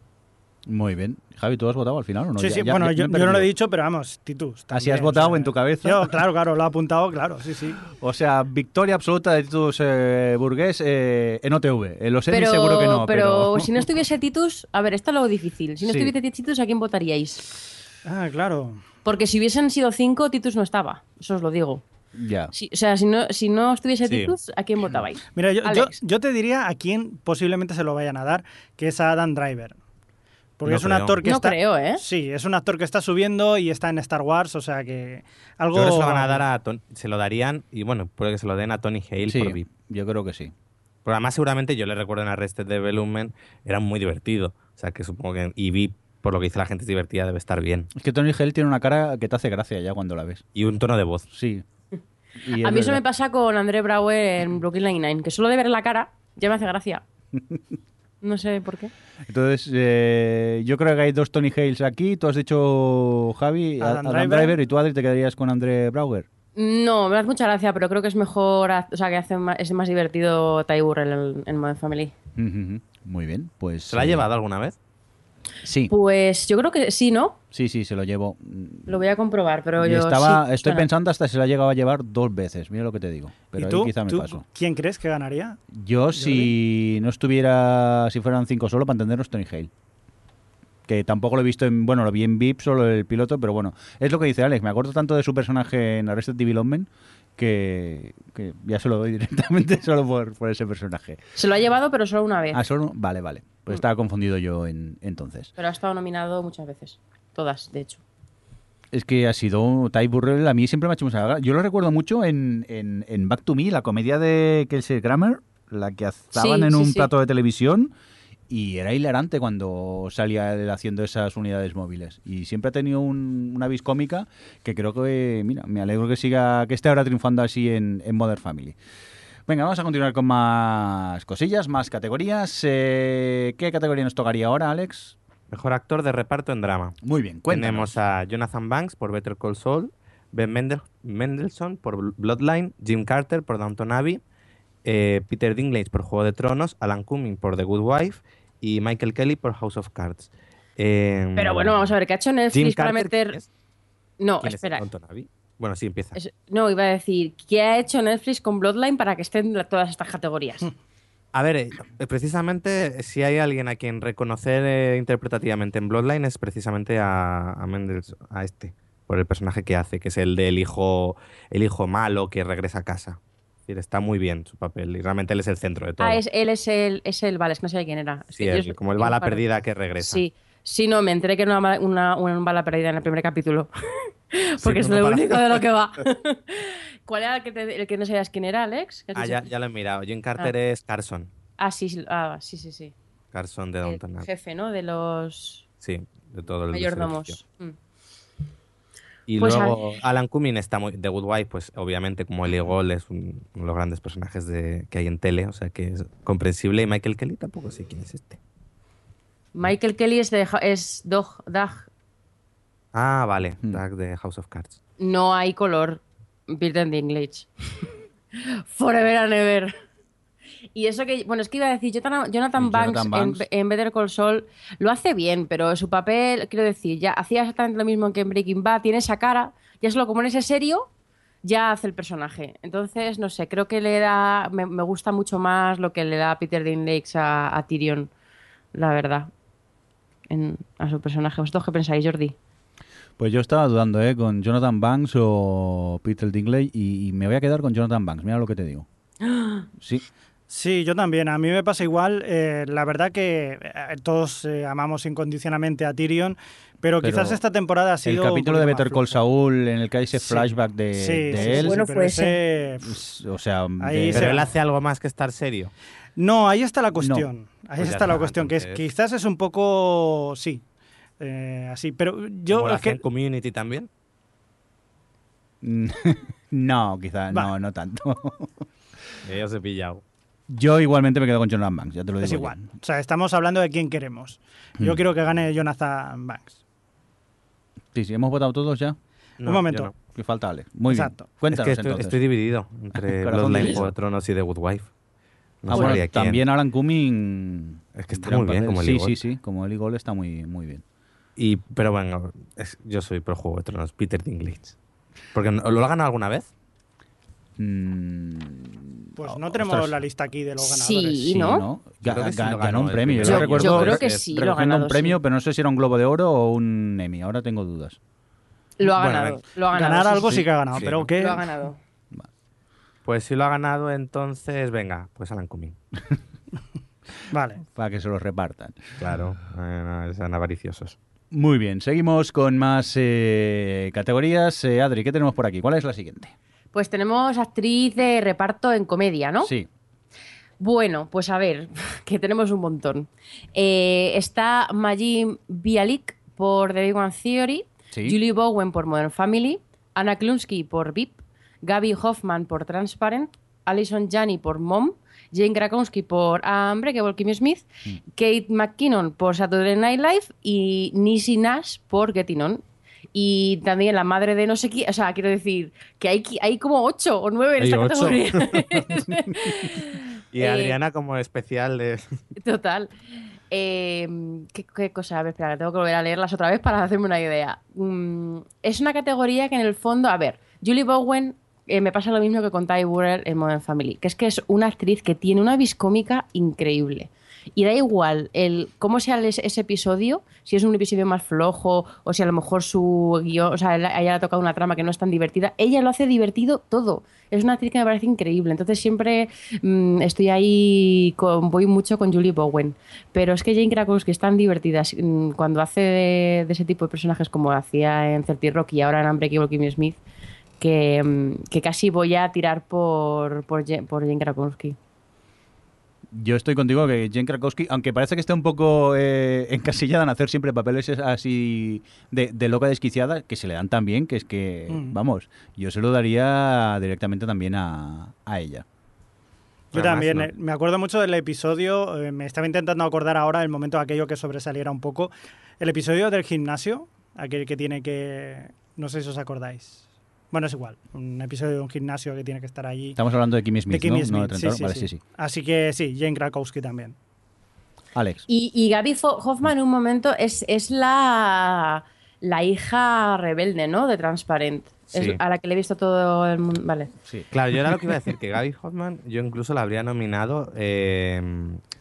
Muy bien. Javi, ¿tú has votado al final o no? sí, sí, ya- bueno, ya yo, no lo he dicho, pero vamos, Titus. Así has votado o sea, en tu cabeza. Yo, claro, claro, lo he apuntado, claro, sí, sí. O sea, victoria absoluta de Titus eh, Burgués eh, en OTV. En los Emmy Pero, seguro que no, pero, pero... si no estuviese Titus, a ver, esto es lo difícil. Si no Sí. estuviese Titus, ¿a quién votaríais? Ah, claro. Porque si hubiesen sido cinco, Titus no estaba. Eso os lo digo. Ya. Si- o sea, si no, si no estuviese Sí. Titus, ¿a quién votabais? Mira, yo, yo, yo te diría a quién posiblemente se lo vayan a dar, que es a Adam Driver. Porque No es un creo. actor que No está. creo, ¿eh? Sí, es un actor que está subiendo y está en Star Wars, o sea que. Algo. Yo creo que se lo van a dar a Ton- se lo darían y bueno, puede que se lo den a Tony Hale Sí, por VIP. yo creo que sí. Pero además seguramente yo le recuerdo en Arrested Development, era muy divertido. O sea que supongo que y VIP, por lo que dice la gente es divertida, debe estar bien. Es que Tony Hale tiene una cara que te hace gracia ya cuando la ves. Y un tono de voz. Sí. Y A mí eso me verdad. pasa con André Brauer en Brooklyn Nine-Nine, que solo de ver la cara ya me hace gracia. No sé por qué. Entonces, eh, yo creo que hay dos Tony Hales aquí. Tú has dicho Javi, Adam Adam, Driver. Driver, y tú, Adri, te quedarías con André Brauer. No, me das mucha gracia, pero creo que es mejor, o sea, que hace más, es más divertido Ty Burrell en, en Modern Family. Muy bien, pues... ¿Se lo ha eh, llevado alguna vez? Sí, Pues yo creo que sí, ¿no? sí, sí, se lo llevo. Lo voy a comprobar, pero Y yo estaba, sí, estoy pensando hasta se lo ha llegado a llevar dos veces, mira lo que te digo. Pero ¿Y ahí tú? quizá me ¿Tú paso. ¿Quién crees que ganaría? Yo, si no estuviera, si fueran cinco solo, para entendernos, Tony Hale. Que tampoco lo he visto en, bueno, lo vi en VIP, solo el piloto, pero bueno, es lo que dice Alex, me acuerdo tanto de su personaje en Arrested Development que, que ya se lo doy directamente solo por, por ese personaje. Se lo ha llevado, pero solo una vez. Ah, solo, vale, vale. Mm. Pues estaba confundido yo en, entonces. Pero ha estado nominado muchas veces. Todas, de hecho. Es que ha sido Ty Burrell, a mí siempre me ha hecho mucha gracia. Yo lo recuerdo mucho en, en, en Back to Me, la comedia de Kelsey Grammer, la que estaban Sí, en sí, un sí. plato de televisión y era hilarante cuando salía él haciendo esas unidades móviles. Y siempre ha tenido un- una vis cómica que creo que, mira, me alegro que siga, que esté ahora triunfando así en, en Modern Family. Venga, vamos a continuar con más cosillas, más categorías. Eh, ¿Qué categoría nos tocaría ahora, Alex? Mejor actor de reparto en drama. Muy bien, cuéntanos. Tenemos a Jonathan Banks por Better Call Saul, Ben Mendel- Mendelssohn por Bl- Bloodline, Jim Carter por Downton Abbey, eh, Peter Dinklage por Juego de Tronos, Alan Cumming por The Good Wife y Michael Kelly por House of Cards. Eh, Pero bueno, vamos a ver, ¿qué ha hecho Netflix para meter...? ¿quién es? No, ¿Quién es espera. Abbey? Bueno, sí, empieza. Es- No, iba a decir, ¿qué ha hecho Netflix con Bloodline para que estén todas estas categorías? A ver, eh, precisamente si hay alguien a quien reconocer eh, interpretativamente en Bloodline es precisamente a, a Mendels, a este, por el personaje que hace, que es el del hijo, el hijo malo que regresa a casa. Decir, está muy bien su papel y realmente él es el centro de todo. Ah, es, él es el, es el... Vale, es que no sé quién era. Es Sí, que yo como el bala perdida que regresa. Sí, sí, no, me enteré que era una, una, una bala perdida en el primer capítulo. Porque Sí, es no lo para- único de lo que va. ¿Cuál era el que, te- el que no sabías quién era, Alex? ¿Qué has Ah, ya, ya lo he mirado. Jim Carter es Carson. Ah, sí, sí, ah, sí, sí, sí. Carson de Downton Abbey. jefe, ¿no? De los Sí, de todo el servicio. mayordomos. Mm. Y Pues luego Alan Cumming está muy... The Good Wife, pues obviamente como Ellie Gold es un- uno de los grandes personajes de, que hay en tele, o sea que es comprensible. Y Michael Kelly tampoco sé quién es este. Michael Kelly es, de, es Dog, Dag. Ah, vale, Hmm. Doug de House of Cards. No hay color. Peter Dinklage. Forever and ever. Y eso que, bueno, es que iba a decir, Jonathan, Banks, Jonathan Banks. En, en Better Call Saul lo hace bien, pero su papel, quiero decir, ya hacía exactamente lo mismo que en Breaking Bad, tiene esa cara, ya solo como en ese serio, ya hace el personaje. Entonces, no sé, creo que le da, me, me gusta mucho más lo que le da Peter Dinklage a, a Tyrion, la verdad, en- a su personaje. ¿Vosotros qué pensáis, Jordi? Pues yo estaba dudando, ¿eh? Con Jonathan Banks o Peter Dinklage y, y me voy a quedar con Jonathan Banks, mira lo que te digo. Sí, Sí, yo también. A mí me pasa igual. Eh, la verdad que eh, todos eh, amamos incondicionalmente a Tyrion, pero, Pero quizás esta temporada ha el sido. un capítulo de Better Call. Saul en el que hay ese Sí. flashback de, Sí, de sí, él, sí, Bueno, pero fue ese- pues, o sea, Ahí de- se- Pero él hace algo más que estar serio. No, ahí está la cuestión. Ahí Pues está la cuestión, que es, quizás es un poco. Sí. eh, así, pero yo. Como lo es que, Community también. no, quizá, Va. no, no tanto. Ya os he pillado. Yo igualmente me quedo con Jonathan Banks, ya te lo digo. es yo. igual. O sea, estamos hablando de quién queremos. Yo Hmm. quiero que gane Jonathan Banks. Sí, sí, hemos votado todos ya. No, un momento. no. Que falta Alex. Muy Exacto. bien. Cuéntanos es que estoy, entonces. estoy dividido entre Bloodline, de Tronos y The Good Wife. No ah, bueno, también Alan Cumming. Es que está muy bien como Sí, Ellie sí, Gold. sí, como Eli Gold está muy, muy bien. Y, pero bueno, es- yo soy pro Juego de Tronos, Peter Dinklage. Porque ¿lo ha ganado alguna vez? Mm, Pues no tenemos ostras. la lista aquí de los Sí, ganadores. Sí, ¿no? Ga- Yo creo que sí ga- lo ganó ganó un premio. Yo, Yo- recuerdo yo creo re- que sí, lo ganado, un premio, sí. pero no sé si era un Globo de Oro o un Emmy. Ahora tengo dudas. Lo ha Bueno, ganado. a Lo ha ganado. Ganar sí, algo sí. sí, que ha ganado, Sí, pero ¿no? que. Lo ha ganado. Pues si lo ha ganado, entonces venga, pues Alan Cumming. Vale. Para que se los repartan. Claro, eh, sean avariciosos. Muy bien, seguimos con más eh, categorías. Eh, Adri, ¿qué tenemos por aquí? ¿Cuál es la siguiente? Pues tenemos actriz de reparto en comedia, ¿no? Sí. Bueno, pues a ver, que tenemos un montón. Eh, está Majin Bialik por The Big One Theory, Sí. Julie Bowen por Modern Family, Anna Klunsky por VIP, Gaby Hoffman por Transparent, Alison Janney por Mom, Jane Krakowski por Unbreakable Kimmy Smith, Mm. Kate McKinnon por Saturday Night Live y Nisi Nash por Getting On. Y también la madre de no sé quién, o sea, quiero decir que hay, hay como ocho o nueve en Hay esta ocho. categoría. Y Eh, Adriana como especial de... Total. Eh, ¿qué, qué cosa? A ver, espera, tengo que volver a leerlas otra vez para hacerme una idea. Mm, es una categoría que en el fondo, a ver, Julie Bowen eh, me pasa lo mismo que con Ty Burrell en Modern Family, que es que es una actriz que tiene una viscómica increíble. Y da igual el cómo sea el- ese episodio, si es un episodio más flojo o si a lo mejor su guion, o sea, ella ha tocado una trama que no es tan divertida, ella lo hace divertido todo. Es una actriz que me parece increíble. Entonces siempre mm, estoy ahí, con, voy mucho con Julie Bowen. Pero es que Jane Krakowski es tan divertida mm, cuando hace de, ese tipo de personajes como hacía en 30 Rock y ahora en Unbreakable Kimmy Smith, que, mm, que casi voy a tirar por, por, por Jane Krakowski. Yo estoy contigo que Jen Krakowski, aunque parece que esté un poco eh, encasillada en hacer siempre papeles así de, de loca desquiciada, que se le dan tan bien, que es que, Mm. vamos, yo se lo daría directamente también a, a ella. Yo Además, también, no. eh, me acuerdo mucho del episodio, eh, me estaba intentando acordar ahora el momento aquello que sobresaliera un poco. El episodio del gimnasio, aquel que tiene que... No sé si os acordáis. Bueno, es igual, un episodio de un gimnasio que tiene que estar allí. Estamos hablando de Kimmy Smith, de Kimmy ¿no? Smith, No de sí, sí, vale, sí. sí, sí. Así que sí, Jane Krakowski también. Alex. Y, y Gaby Hoffman en un momento es, es la, la hija rebelde, ¿no? De Transparent. Es Sí. a la que le he visto todo el mundo. Vale. Sí. Claro, yo era lo que iba a decir, que Gaby Hoffman, yo incluso la habría nominado eh,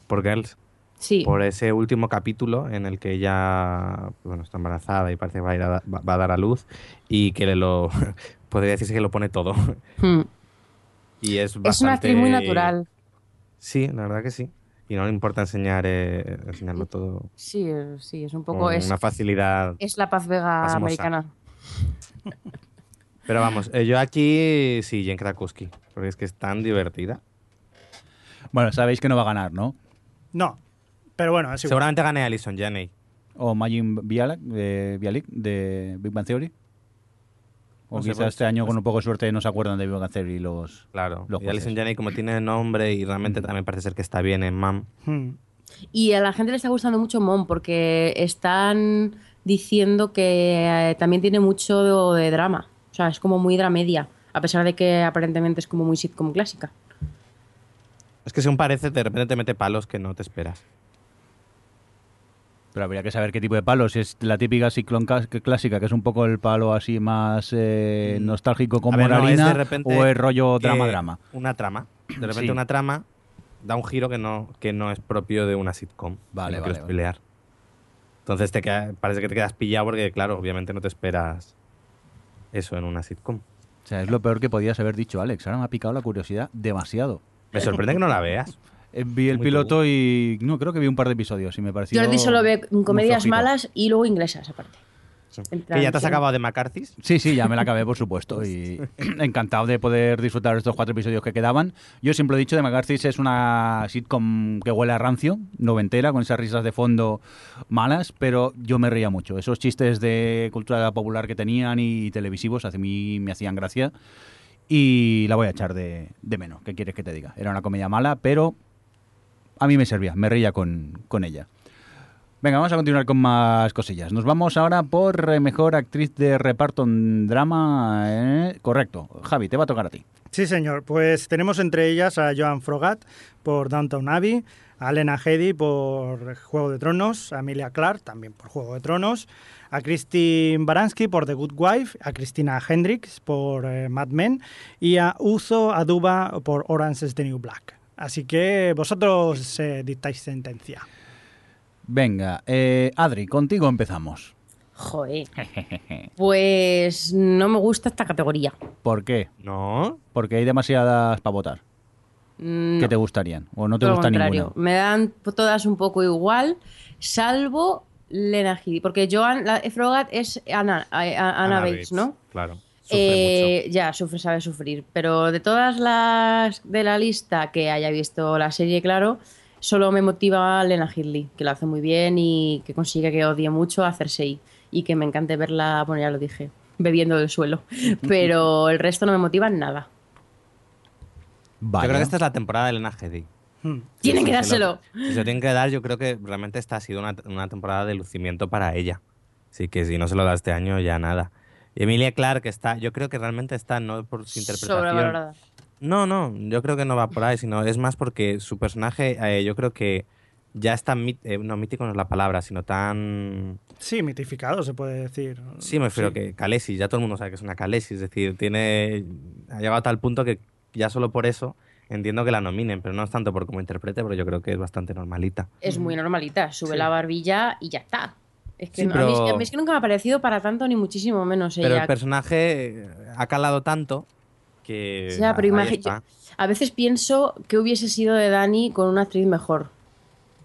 por Girls, Sí. por ese último capítulo en el que ella bueno, está embarazada y parece que va a, ir a, da- va a dar a luz y que le lo podría decirse que lo pone todo. Hmm. Y es Es una actriz muy natural. Sí, la verdad que sí. Y no le importa enseñar eh, enseñarlo todo Sí, eh, sí, es un con poco. Es, una facilidad. es la Paz Vega pasmosa. americana. Pero vamos, eh, yo aquí sí, Jen Krakowski, porque es que es tan divertida. Bueno, sabéis que no va a ganar, ¿no? No, pero bueno, es igual. Seguramente gane Alison Janney. O Majin Bialik de, Bialik de Big Bang Theory. O No sé, quizás pues, este año pues- con un poco de suerte no se acuerdan de Big Bang Theory los... Claro. Los y Alison. Janney, como tiene nombre y realmente también parece ser que está bien en MAM. Hmm. Y a la gente le está gustando mucho Mom porque están diciendo que eh, también tiene mucho de, drama. O sea, es como muy dramedia. A pesar de que aparentemente es como muy sitcom clásica. Es que según parece, de repente te mete palos que no te esperas. Pero habría que saber qué tipo de palo. Si es la típica ciclón clásica, que es un poco el palo así más eh, Mm. nostálgico como ver, no, es harina, repente o es rollo drama-drama. Una trama. De repente Sí. una trama da un giro que no, que no es propio de una sitcom. Vale, No vale, spoilear. Entonces te queda- parece que te quedas pillado porque, claro, obviamente no te esperas eso en una sitcom. O sea, es lo peor que podías haber dicho, Alex. Ahora me ha picado la curiosidad demasiado. Me sorprende que no la veas. Eh, Vi el Muy piloto y... No, creo que vi un par de episodios y me pareció... Jordi solo ve comedias malas y luego inglesas aparte. Que ya te has sí. acabado de McCarthy's. Sí, sí, ya me la acabé, por supuesto. Y encantado de poder disfrutar de estos cuatro episodios que quedaban. Yo siempre he dicho de McCarthy's es una sitcom que huele a rancio, noventera, con esas risas de fondo malas, pero yo me reía mucho. Esos chistes de cultura popular que tenían y televisivos a mí me hacían gracia. Y la voy a echar de, de menos. ¿Qué quieres que te diga? Era una comedia mala, pero a mí me servía, me reía con, con ella. Venga, vamos a continuar con más cosillas. Nos vamos ahora por eh, mejor actriz de reparto en drama. eh, Correcto. Javi, te va a tocar a ti. Sí, señor. Pues tenemos entre ellas a Joan Frogat por Downton Abbey, a Lena Headey por Juego de Tronos, a Emilia Clarke también por Juego de Tronos, a Christine Baranski por The Good Wife, a Christina Hendricks por eh, Mad Men y a Uzo Aduba por Orange is the New Black. Así que vosotros eh, dictáis sentencia. Venga, eh, Adri, contigo empezamos. Joder. Pues no me gusta esta categoría. ¿Por qué? No. Porque hay demasiadas para votar. ¿Qué te gustarían? ¿O no te Todo gusta contrario. ninguna? Me dan todas un poco igual, salvo Lena Headey. Porque Joan la, Frogat es Ana, a- a- Ana Bates, ¿no? Claro. Sufre Eh, ya, sufre, sabe sufrir. Pero de todas las de la lista que haya visto la serie, claro, solo me motiva Lena Headey, que lo hace muy bien y que consigue que odie mucho a Cersei. Y que me encante verla, bueno, ya lo dije, bebiendo del suelo. Pero el resto no me motiva nada. mucho. Vaya. Yo creo que esta es la temporada de Elena Headey. Hmm. Tienen que dárselo. lo- Si se lo tienen que dar, yo creo que realmente esta ha sido una, una temporada de lucimiento para ella. Así que si no se lo da este año, ya nada. Emilia Clarke está, yo creo que realmente está no por su interpretación. Sobrevalorada. No, no, yo creo que no va por ahí, sino es más porque su personaje, eh, yo creo que ya está, mit- eh, no, mítico no es la palabra, sino tan... Sí, mitificado se puede decir. Sí, me refiero que Khaleesi, ya todo el mundo sabe que es una Khaleesi, es decir, tiene, ha llegado a tal punto que ya solo por eso entiendo que la nominen, pero no es tanto por cómo interprete, pero yo creo que es bastante normalita. Es muy normalita. Sube Sí. la barbilla y ya está. Es que, Sí, no- a, mí, pero- a mí es que nunca me ha parecido para tanto, ni muchísimo menos Pero ella. el personaje eh, ha calado tanto que... Pero. A veces pienso que hubiese sido de Dani con una actriz mejor.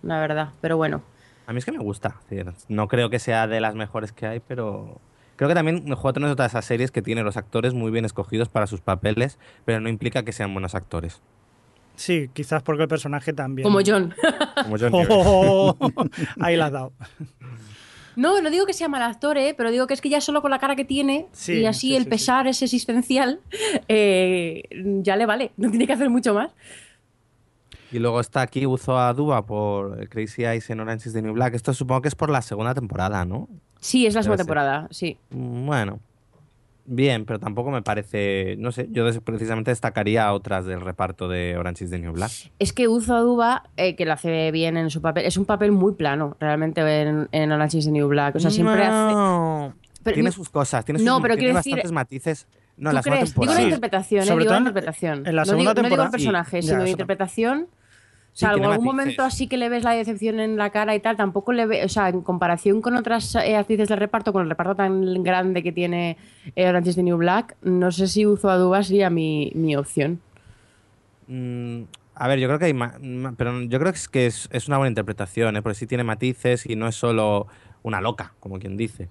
La verdad, pero bueno. A mí es que me gusta. No creo que sea de las mejores que hay, pero creo que también Juego de Tronos es otra de esas series que tiene los actores muy bien escogidos para sus papeles, pero no implica que sean buenos actores. Sí, quizás porque el personaje también. Como John. Como John. Oh, ahí la has dado. No, no digo que sea mal actor, ¿eh? pero digo que es que ya solo con la cara que tiene Sí, y así sí, el sí, pesar ese existencial eh, ya le vale. No tiene que hacer mucho más. Y luego está aquí Uzo Aduba por Crazy Eyes en Orange is the New Black. Esto supongo que es por la segunda temporada, ¿no? Sí, es la segunda ser. temporada, sí. Mm, Bueno. Bien, pero tampoco me parece, no sé, yo precisamente destacaría a otras del reparto de Orange is the New Black. Es que Uzo Aduba, eh, que lo hace bien en su papel, es un papel muy plano, realmente, en, en Orange is the New Black. O sea, siempre hace... No. Pero- tiene sus cosas, tiene, No, sus, pero tiene quiero decir- bastantes matices. No, ¿Tú la segunda crees? Digo la Sí. interpretación, eh, Sobre digo todo la en- interpretación. en la no segunda digo, no digo temporada- el personaje, Sí, sino ya, interpretación. Salvo tiene algún matices. momento así que le ves la decepción en la cara y tal, tampoco le ve, o sea, en comparación con otras eh, actrices del reparto, con el reparto tan grande que tiene eh, Orange is the New Black, no sé si Uzo Aduba sería mi, mi opción. Mm, a ver, yo creo que hay ma- ma- pero yo creo que es que es, es una buena interpretación, ¿eh? porque sí tiene matices y no es solo una loca, como quien dice.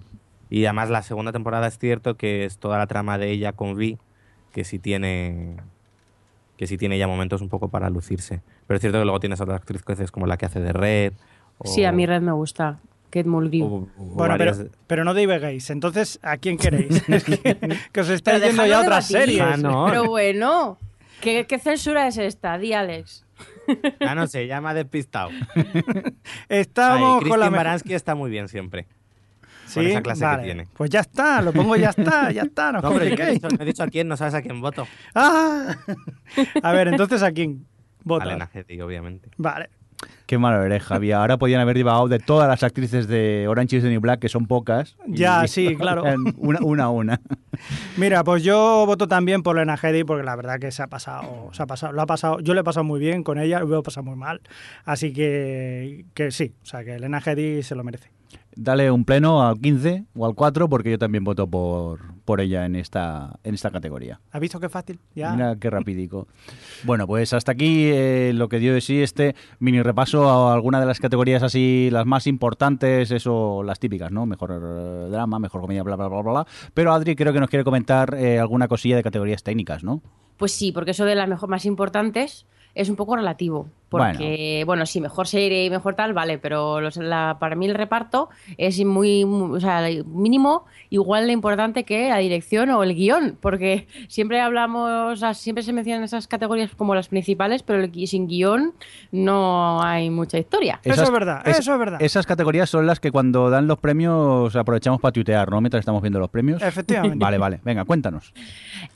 Y además la segunda temporada es cierto que es toda la trama de ella con Vi, que sí tiene que sí tiene ya momentos un poco para lucirse. Pero es cierto que luego tienes otras actrices como la que hace de Red. o- Sí, a mí Red me gusta. Kate Mulgrew. o- o Bueno, varias- pero, pero no divaguéis. Entonces, ¿a quién queréis? Es que, que os estáis Pero yendo ya a de otras debatir. series. Ah, no. Pero bueno, ¿qué, qué censura es esta? Di, Alex. Ah, no sé, ya me ha despistado. Estamos Ay, con la Baranski está muy bien siempre. Sí, con esa clase que vale. tiene. Pues ya está, lo pongo ya está, ya está, no pero yo no he, dicho, no he dicho a quién, no sabes a quién voto. Ah. A ver, entonces ¿a quién A votas? Lena Headey, obviamente. Vale. Qué malo eres, Javi. Ahora podían haber divagado de todas las actrices de Orange is the New Black, que son pocas. y- Ya, sí, claro. Una, una a una. Mira, pues yo voto también por Lena Headey porque la verdad que se ha pasado, se ha pasado, lo ha pasado, yo lo he pasado muy bien con ella, lo he pasado muy mal, así que, que sí, o sea que Lena Headey se lo merece. Dale un pleno al 15 o al 4, porque yo también voto por, por ella en esta, en esta categoría. ¿Has visto qué fácil? Ya. Mira qué rapidico. Bueno, pues hasta aquí eh, lo que dio de sí este mini repaso a alguna de las categorías así, las más importantes, eso, las típicas, ¿no? Mejor eh, drama, mejor comedia, bla, bla, bla, bla, bla. Pero Adri creo que nos quiere comentar eh, alguna cosilla de categorías técnicas, ¿no? Pues sí, porque eso de las mejor, más importantes es un poco relativo. Porque, bueno, sí, mejor serie y mejor tal, vale, pero los- la- para mí el reparto es muy, muy- o sea, mínimo igual de importante que la dirección o el guion, porque siempre hablamos, o sea, siempre se mencionan esas categorías como las principales, pero el sin guion no hay mucha historia. Eso es verdad, eso es verdad. Esas categorías son las que cuando dan los premios aprovechamos para tuitear, ¿no? Mientras estamos viendo los premios. Efectivamente. Vale, vale. Venga, cuéntanos.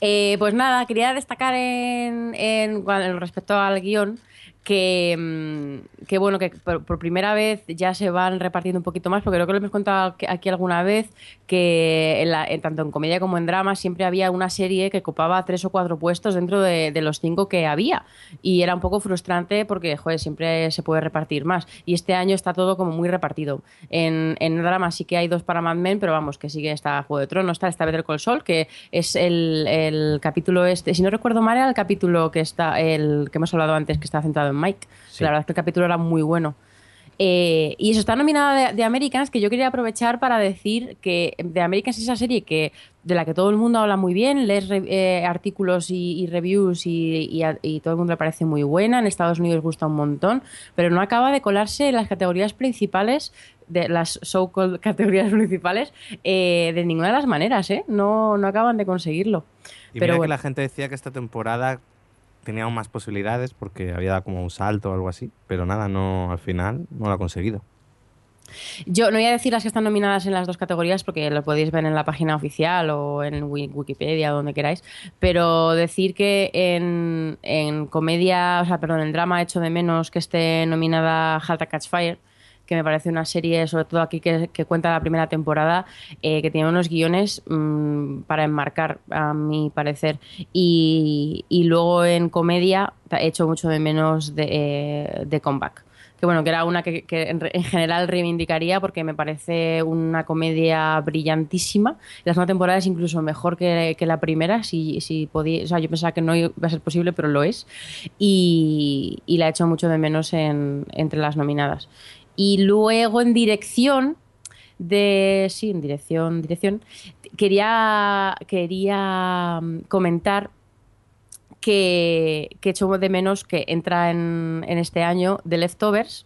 Eh, pues nada, quería destacar en, en respecto al guion que, mm, que bueno, que por, primera vez ya se van repartiendo un poquito más, porque creo que lo hemos contado aquí- alguna vez, que en tanto en comedia como en drama siempre había una serie que ocupaba tres o cuatro puestos dentro de, los cinco que había. Y era un poco frustrante porque, siempre se puede repartir más. Y este año está todo como muy repartido. En, en drama sí que hay dos para Mad Men, pero vamos, que sigue está Juego de Tronos, está, está Better Call Saul, que es el, el capítulo este, si no recuerdo mal, era el capítulo que está, el que hemos hablado antes, que está centrado en Mike. Sí. La verdad es que el capítulo era muy bueno. Eh, y eso está nominada de, de Americans, que yo quería aprovechar para decir que The Americans es esa serie que de la que todo el mundo habla muy bien, lees re- eh, artículos y, y reviews y, y a- y todo el mundo le parece muy buena, en Estados Unidos gusta un montón, pero no acaba de colarse en las categorías principales, de las so-called categorías principales, eh, de ninguna de las maneras, ¿eh? No, no acaban de conseguirlo. Y Pero mira que la gente decía que esta temporada tenía aún más posibilidades porque había dado como un salto o algo así, pero nada, no al final no lo ha conseguido. Yo no voy a decir las que están nominadas en las dos categorías porque lo podéis ver en la página oficial o en Wi- Wikipedia, donde queráis, pero decir que en, en comedia, o sea, perdón, en drama hecho de menos que esté nominada Halt Catch Fire, que me parece una serie, sobre todo aquí que, cuenta la primera temporada, eh, que tiene unos guiones mm, para enmarcar, a mi parecer. Y, luego en comedia he hecho mucho de menos de, eh, de comeback que bueno, que era una que, en general reivindicaría porque me parece una comedia brillantísima. La segunda temporada es incluso mejor que, que la primera, si, si podía, o sea, yo pensaba que no iba a ser posible, pero lo es. Y, y la he hecho mucho de menos en, entre las nominadas. Y luego en dirección de sí, en dirección, dirección quería quería mm, comentar que, que echo de menos que entra en, en este año The Leftovers,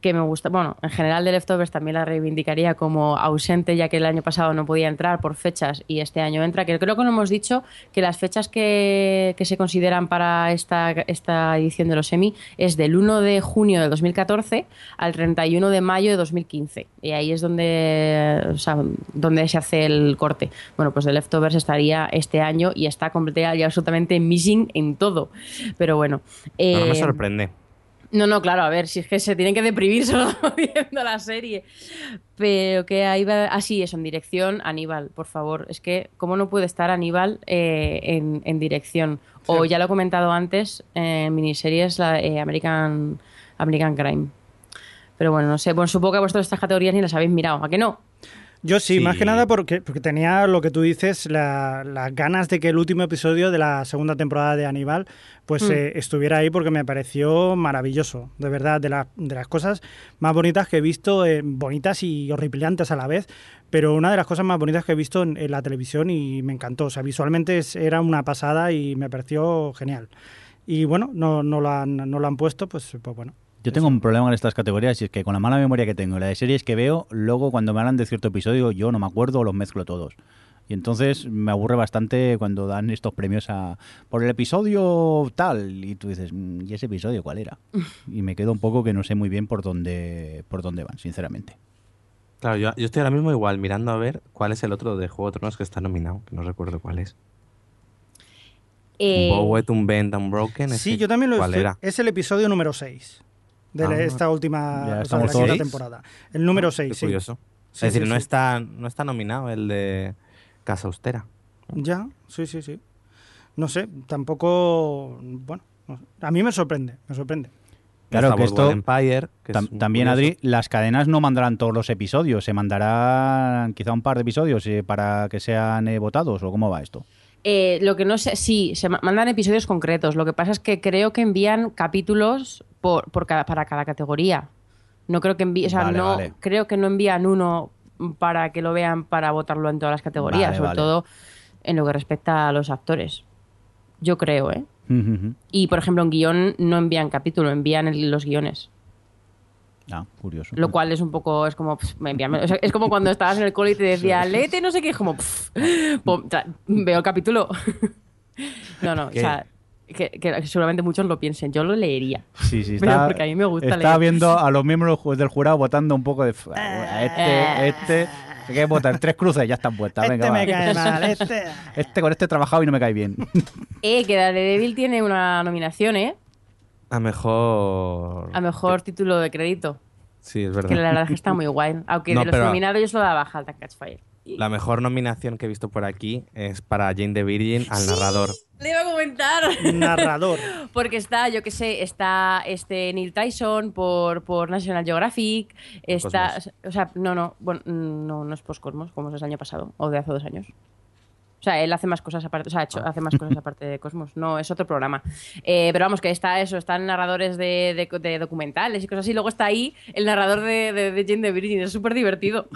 que me gusta, bueno, en general de Leftovers también la reivindicaría como ausente, ya que el año pasado no podía entrar por fechas y este año entra, que creo que no hemos dicho que las fechas que, que se consideran para esta, esta edición de los Emmy es del 1 de junio de 2014 al 31 de mayo de 2015. Y ahí es donde, o sea, donde se hace el corte. Bueno, pues The Leftovers estaría este año y está completamente y absolutamente missing en todo. Pero bueno. No, no me eh, sorprende. No, no, claro, a ver, si es que se tienen que deprimir solo viendo la serie. Pero que ahí va. Así es, en dirección, Aníbal, por favor. Es que, ¿cómo no puede estar Aníbal eh, en, en dirección? O ya lo he comentado antes, en miniseries, la eh, American, American Crime. Pero bueno, no sé. Bueno, supongo que vosotros estas categorías ni las habéis mirado. ¿A que no? Yo sí, Sí. más que nada porque, porque tenía lo que tú dices, la- las ganas de que el último episodio de la segunda temporada de Aníbal pues Mm. eh, estuviera ahí porque me pareció maravilloso, de verdad, de, la- de las cosas más bonitas que he visto, eh, bonitas y horripilantes a la vez, pero una de las cosas más bonitas que he visto en, en la televisión y me encantó, o sea, visualmente es- era una pasada y me pareció genial. Y bueno, no, no, lo, han, no lo han puesto, pues, pues bueno. Yo tengo un problema en estas categorías y es que con la mala memoria que tengo, y la de series que veo, luego cuando me hablan de cierto episodio yo no me acuerdo o los mezclo todos. Y entonces me aburre bastante cuando dan estos premios a por el episodio tal y tú dices, "Mm, ¿y ese episodio cuál era? Y me quedo un poco que no sé muy bien por dónde por dónde van, sinceramente. Claro, yo, yo estoy ahora mismo igual mirando a ver cuál es el otro de Juego de Tronos que está nominado, que no recuerdo cuál es. Eh, Un Bowet, un Bend, Unbroken. Sí, yo también lo ¿Cuál era? Es el episodio número 6 de Ah. esta última Ya o sea, de estamos la quinta todos. temporada. El número Ah, Qué 6, sí. curioso. Sí, es decir, sí, no, sí. Está, no está nominado el de Casa Austera. Ya, sí, sí, sí. No sé, tampoco. Bueno, no sé. a mí me sorprende, me sorprende. Claro que esto Empire, que Tam- también, curioso. Adri, las cadenas no mandarán todos los episodios, se mandarán quizá un par de episodios eh, para que sean eh, votados o cómo va esto. Eh, lo que no sé, sí, se ma- mandan episodios concretos. Lo que pasa es que creo que envían capítulos por, por cada, para cada categoría. No creo que envíen, o sea, Vale, no, vale. creo que no envían uno para que lo vean para votarlo en todas las categorías, Vale, sobre todo en lo que respecta a los actores. Yo creo, ¿eh? Y por ejemplo, en guion no envían capítulo, envían el- los guiones. ah, curioso. Lo cual es un poco, es como, pff, me envíame- o sea, es como cuando estabas en el cole y te decía, léete no sé qué, es como, pff, veo el capítulo. no, no, o ¿Qué? sea, que, que seguramente muchos lo piensen, yo lo leería. Sí, sí, Pero está, porque a mí me gusta está leer. viendo a los miembros del jurado votando un poco de... "F- a Este, este... ¿Qué votan? Tres cruces, ya están puestas. Venga, este va. me cae mal, este. Este con este he trabajado y no me cae bien. Eh, que Daredevil tiene una nominación, ¿eh? A mejor. A mejor título de crédito. Sí, es verdad. Que la verdad es que está muy guay. Aunque No, de los nominados yo solo daba baja al Catchfire. Y- La mejor nominación que he visto por aquí es para Jane the Virgin al narrador. Le iba a comentar. Narrador. Porque está, yo qué sé, está este Neil Tyson por, por National Geographic, está, Cosmos. o sea, no, no, bueno, no, no es Postcosmos, como es el año pasado, o de hace dos años. O sea, él hace más cosas aparte, o sea, hecho, hace más cosas aparte de Cosmos, no, es otro programa. Eh, pero vamos, que está eso, están narradores de, de- de documentales y cosas así, luego está ahí el narrador de, de, de Jane the Virgin, es súper divertido.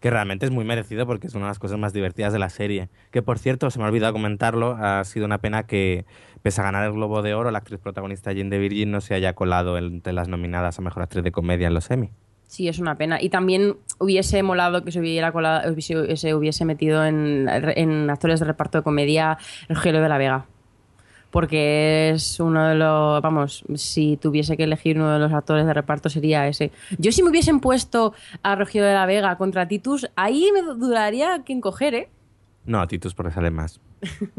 Que realmente es muy merecido porque es una de las cosas más divertidas de la serie. Que por cierto, se me ha olvidado comentarlo, ha sido una pena que, pese a ganar el Globo de Oro, la actriz protagonista Jane the Virgin no se haya colado entre las nominadas a Mejor Actriz de Comedia en los Emmy. Sí, es una pena. Y también hubiese molado que se hubiera colado, se hubiese metido en, en actores de reparto de comedia Rogelio de la Vega. Porque es uno de los. Vamos, si tuviese que elegir uno de los actores de reparto sería ese. Yo, si me hubiesen puesto a Rogelio de la Vega contra Titus, ahí me dudaría quién coger, ¿eh? No, Titus porque sale más.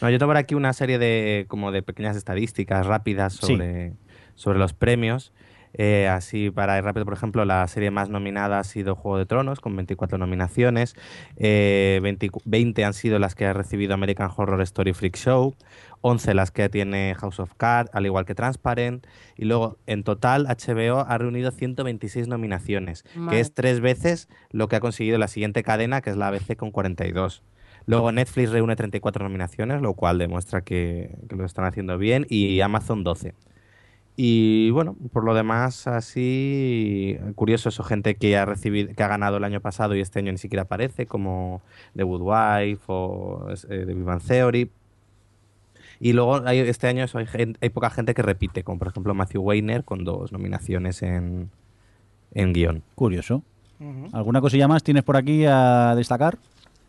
No, yo tengo por aquí una serie de como de pequeñas estadísticas rápidas Sí. sobre, sobre los premios. Eh, así, para ir rápido, por ejemplo, la serie más nominada ha sido Juego de Tronos, con 24 nominaciones. Eh, 20, 20 han sido las que ha recibido American Horror Story Freak Show. 11 las que tiene House of Cards, al igual que Transparent. Y luego, en total, HBO ha reunido 126 nominaciones, Madre. que es tres veces lo que ha conseguido la siguiente cadena, que es la ABC con 42. Luego Netflix reúne 34 nominaciones, lo cual demuestra que, que lo están haciendo bien, y Amazon 12. Y bueno, por lo demás, así curioso eso, gente que ha recibido, que ha ganado el año pasado y este año ni siquiera aparece, como The Good Wife o eh, The Bang Theory. Y luego hay, este año eso, hay, poca gente que repite, como por ejemplo Matthew Weiner con dos nominaciones en, en guion. Curioso. ¿Alguna cosilla más tienes por aquí a destacar?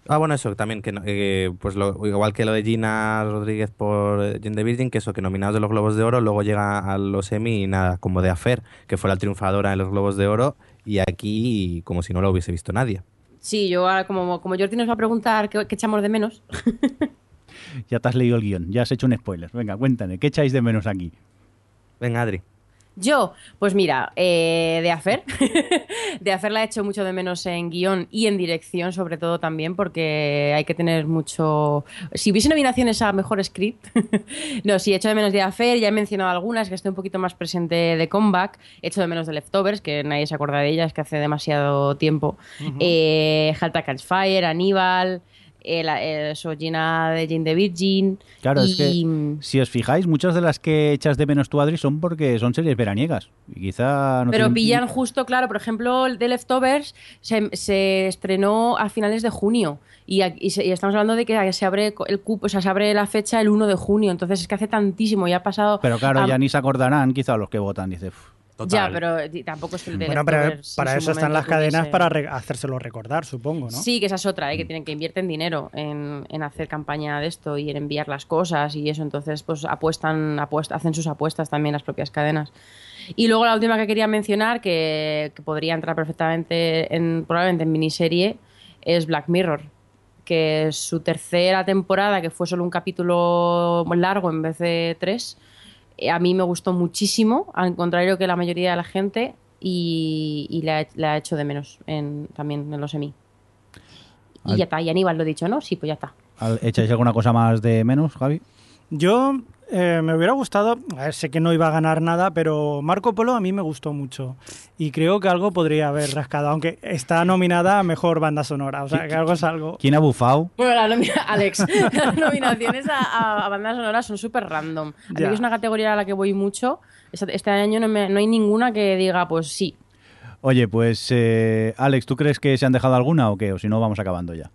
Ah, bueno, eso también, que no- eh, pues lo- igual que lo de Gina Rodríguez por eh, Jane the Virgin, que eso, que nominados de los Globos de Oro, luego llega a los Emmy y nada, como de Afer, que fue la triunfadora en los Globos de Oro, y aquí como si no lo hubiese visto nadie. Sí, yo ahora, como, como Jordi nos va a preguntar qué, qué echamos de menos, Ya te has leído el guion, ya has hecho un spoiler. Venga, cuéntame, ¿qué echáis de menos aquí? Venga, Adri. Yo, pues mira, eh, de hacer. de hacer la he hecho mucho de menos en guion y en dirección, sobre todo también, porque hay que tener mucho. Si hubiese nominaciones a mejor script. no, sí, he hecho de menos de hacer, ya he mencionado algunas, que estoy un poquito más presente de comeback. He hecho de menos de leftovers, que nadie se acuerda de ellas, que hace demasiado tiempo. eh, Halt Catch Fire, Aníbal. Eh, la- eh, Sojina de Jane the Virgin. Claro, es y- que si os fijáis, muchas de las que echas de menos tú, Adri, son porque son series veraniegas. Y quizá no Pero tienen- pillan justo, claro, por ejemplo, el de Leftovers se, se estrenó a finales de junio y, y se- y estamos hablando de que se abre el cupo, o sea, se abre la fecha el 1 de junio, entonces es que hace tantísimo, ya ha pasado... Pero claro, a- ya ni se acordarán quizá los que votan. Dice, "Uf, Ya, pero tampoco es que el de Bueno, pero para eso están las cadenas para re- hacérselo recordar, supongo, ¿no? Sí, que esa es otra, ¿eh? que tienen que invierten dinero en, en hacer campaña de esto y en enviar las cosas y eso, entonces pues apuestan, apuest- hacen sus apuestas también las propias cadenas. Y luego la última que quería mencionar, que, que podría entrar perfectamente en, probablemente en miniserie, es Black Mirror, que su tercera temporada, que fue solo un capítulo largo en vez de tres, a mí me gustó muchísimo, al contrario que la mayoría de la gente, y, y la, he- la he hecho de menos en, también en los semi. Y Al- ya está, y Aníbal lo he dicho, ¿no? Sí, pues ya está. ¿al- ¿echáis alguna cosa más de menos, Javi? Yo eh, me hubiera gustado, a ver, sé que no iba a ganar nada, pero Marco Polo a mí me gustó mucho. Y creo que algo podría haber rascado, aunque está nominada a mejor banda sonora. O sea, que algo es algo. ¿Quién ha bufado? Bueno, la nomi- Alex, las nominaciones a, a- a bandas sonoras son súper random. A mí es una categoría a la que voy mucho. Este, año no, me- no hay ninguna que diga, pues sí. Oye, pues eh, Alex, ¿tú crees que se han dejado alguna o qué? O si no, vamos acabando ya.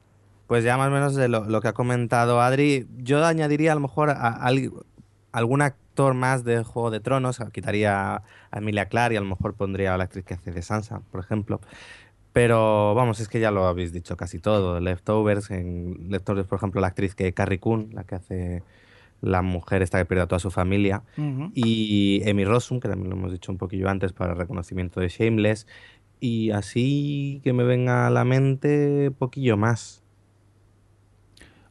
Pues ya más o menos de lo, lo que ha comentado Adri, yo añadiría a lo mejor a, al- algún actor más de Juego de Tronos, quitaría a Emilia Clarke y a lo mejor pondría a la actriz que hace de Sansa, por ejemplo. Pero vamos, es que ya lo habéis dicho casi todo. Leftovers, en Leftovers, por ejemplo, la actriz que Carrie Coon, la que hace la mujer esta que pierde a toda su familia. Y Amy Rossum, que también lo hemos dicho un poquillo antes para el reconocimiento de Shameless. Y así que me venga a la mente poquillo más.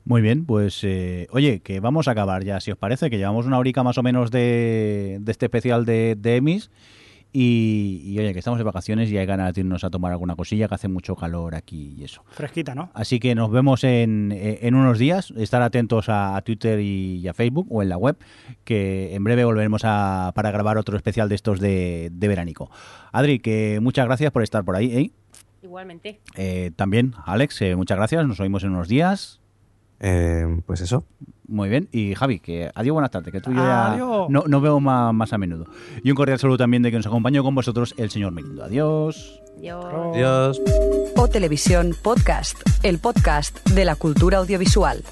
Muy bien, pues eh, oye, que vamos a acabar ya, si os parece, que llevamos una horica más o menos de, de este especial de, de Emmys. Y, y, oye, que estamos de vacaciones y hay ganas de irnos a tomar alguna cosilla, que hace mucho calor aquí y eso. Fresquita, ¿no? Así que nos vemos en, eh, en unos días. Estar atentos a, a Twitter y, y a Facebook o en la web, que en breve volveremos a, para grabar otro especial de estos de, de veranico. Adri, que muchas gracias por estar por ahí. ¿eh? Igualmente. Eh, también, Alex, eh, muchas gracias. Nos oímos en unos días. Eh, pues eso. Muy bien. Y Javi, que adiós, buenas tardes, que tú y yo ya Adiós. no, no veo más, más a menudo. Y un cordial saludo también de que nos acompañó con vosotros el señor Mirindo. Adiós. Yo... Adiós. O Televisión Podcast, el podcast de la cultura audiovisual.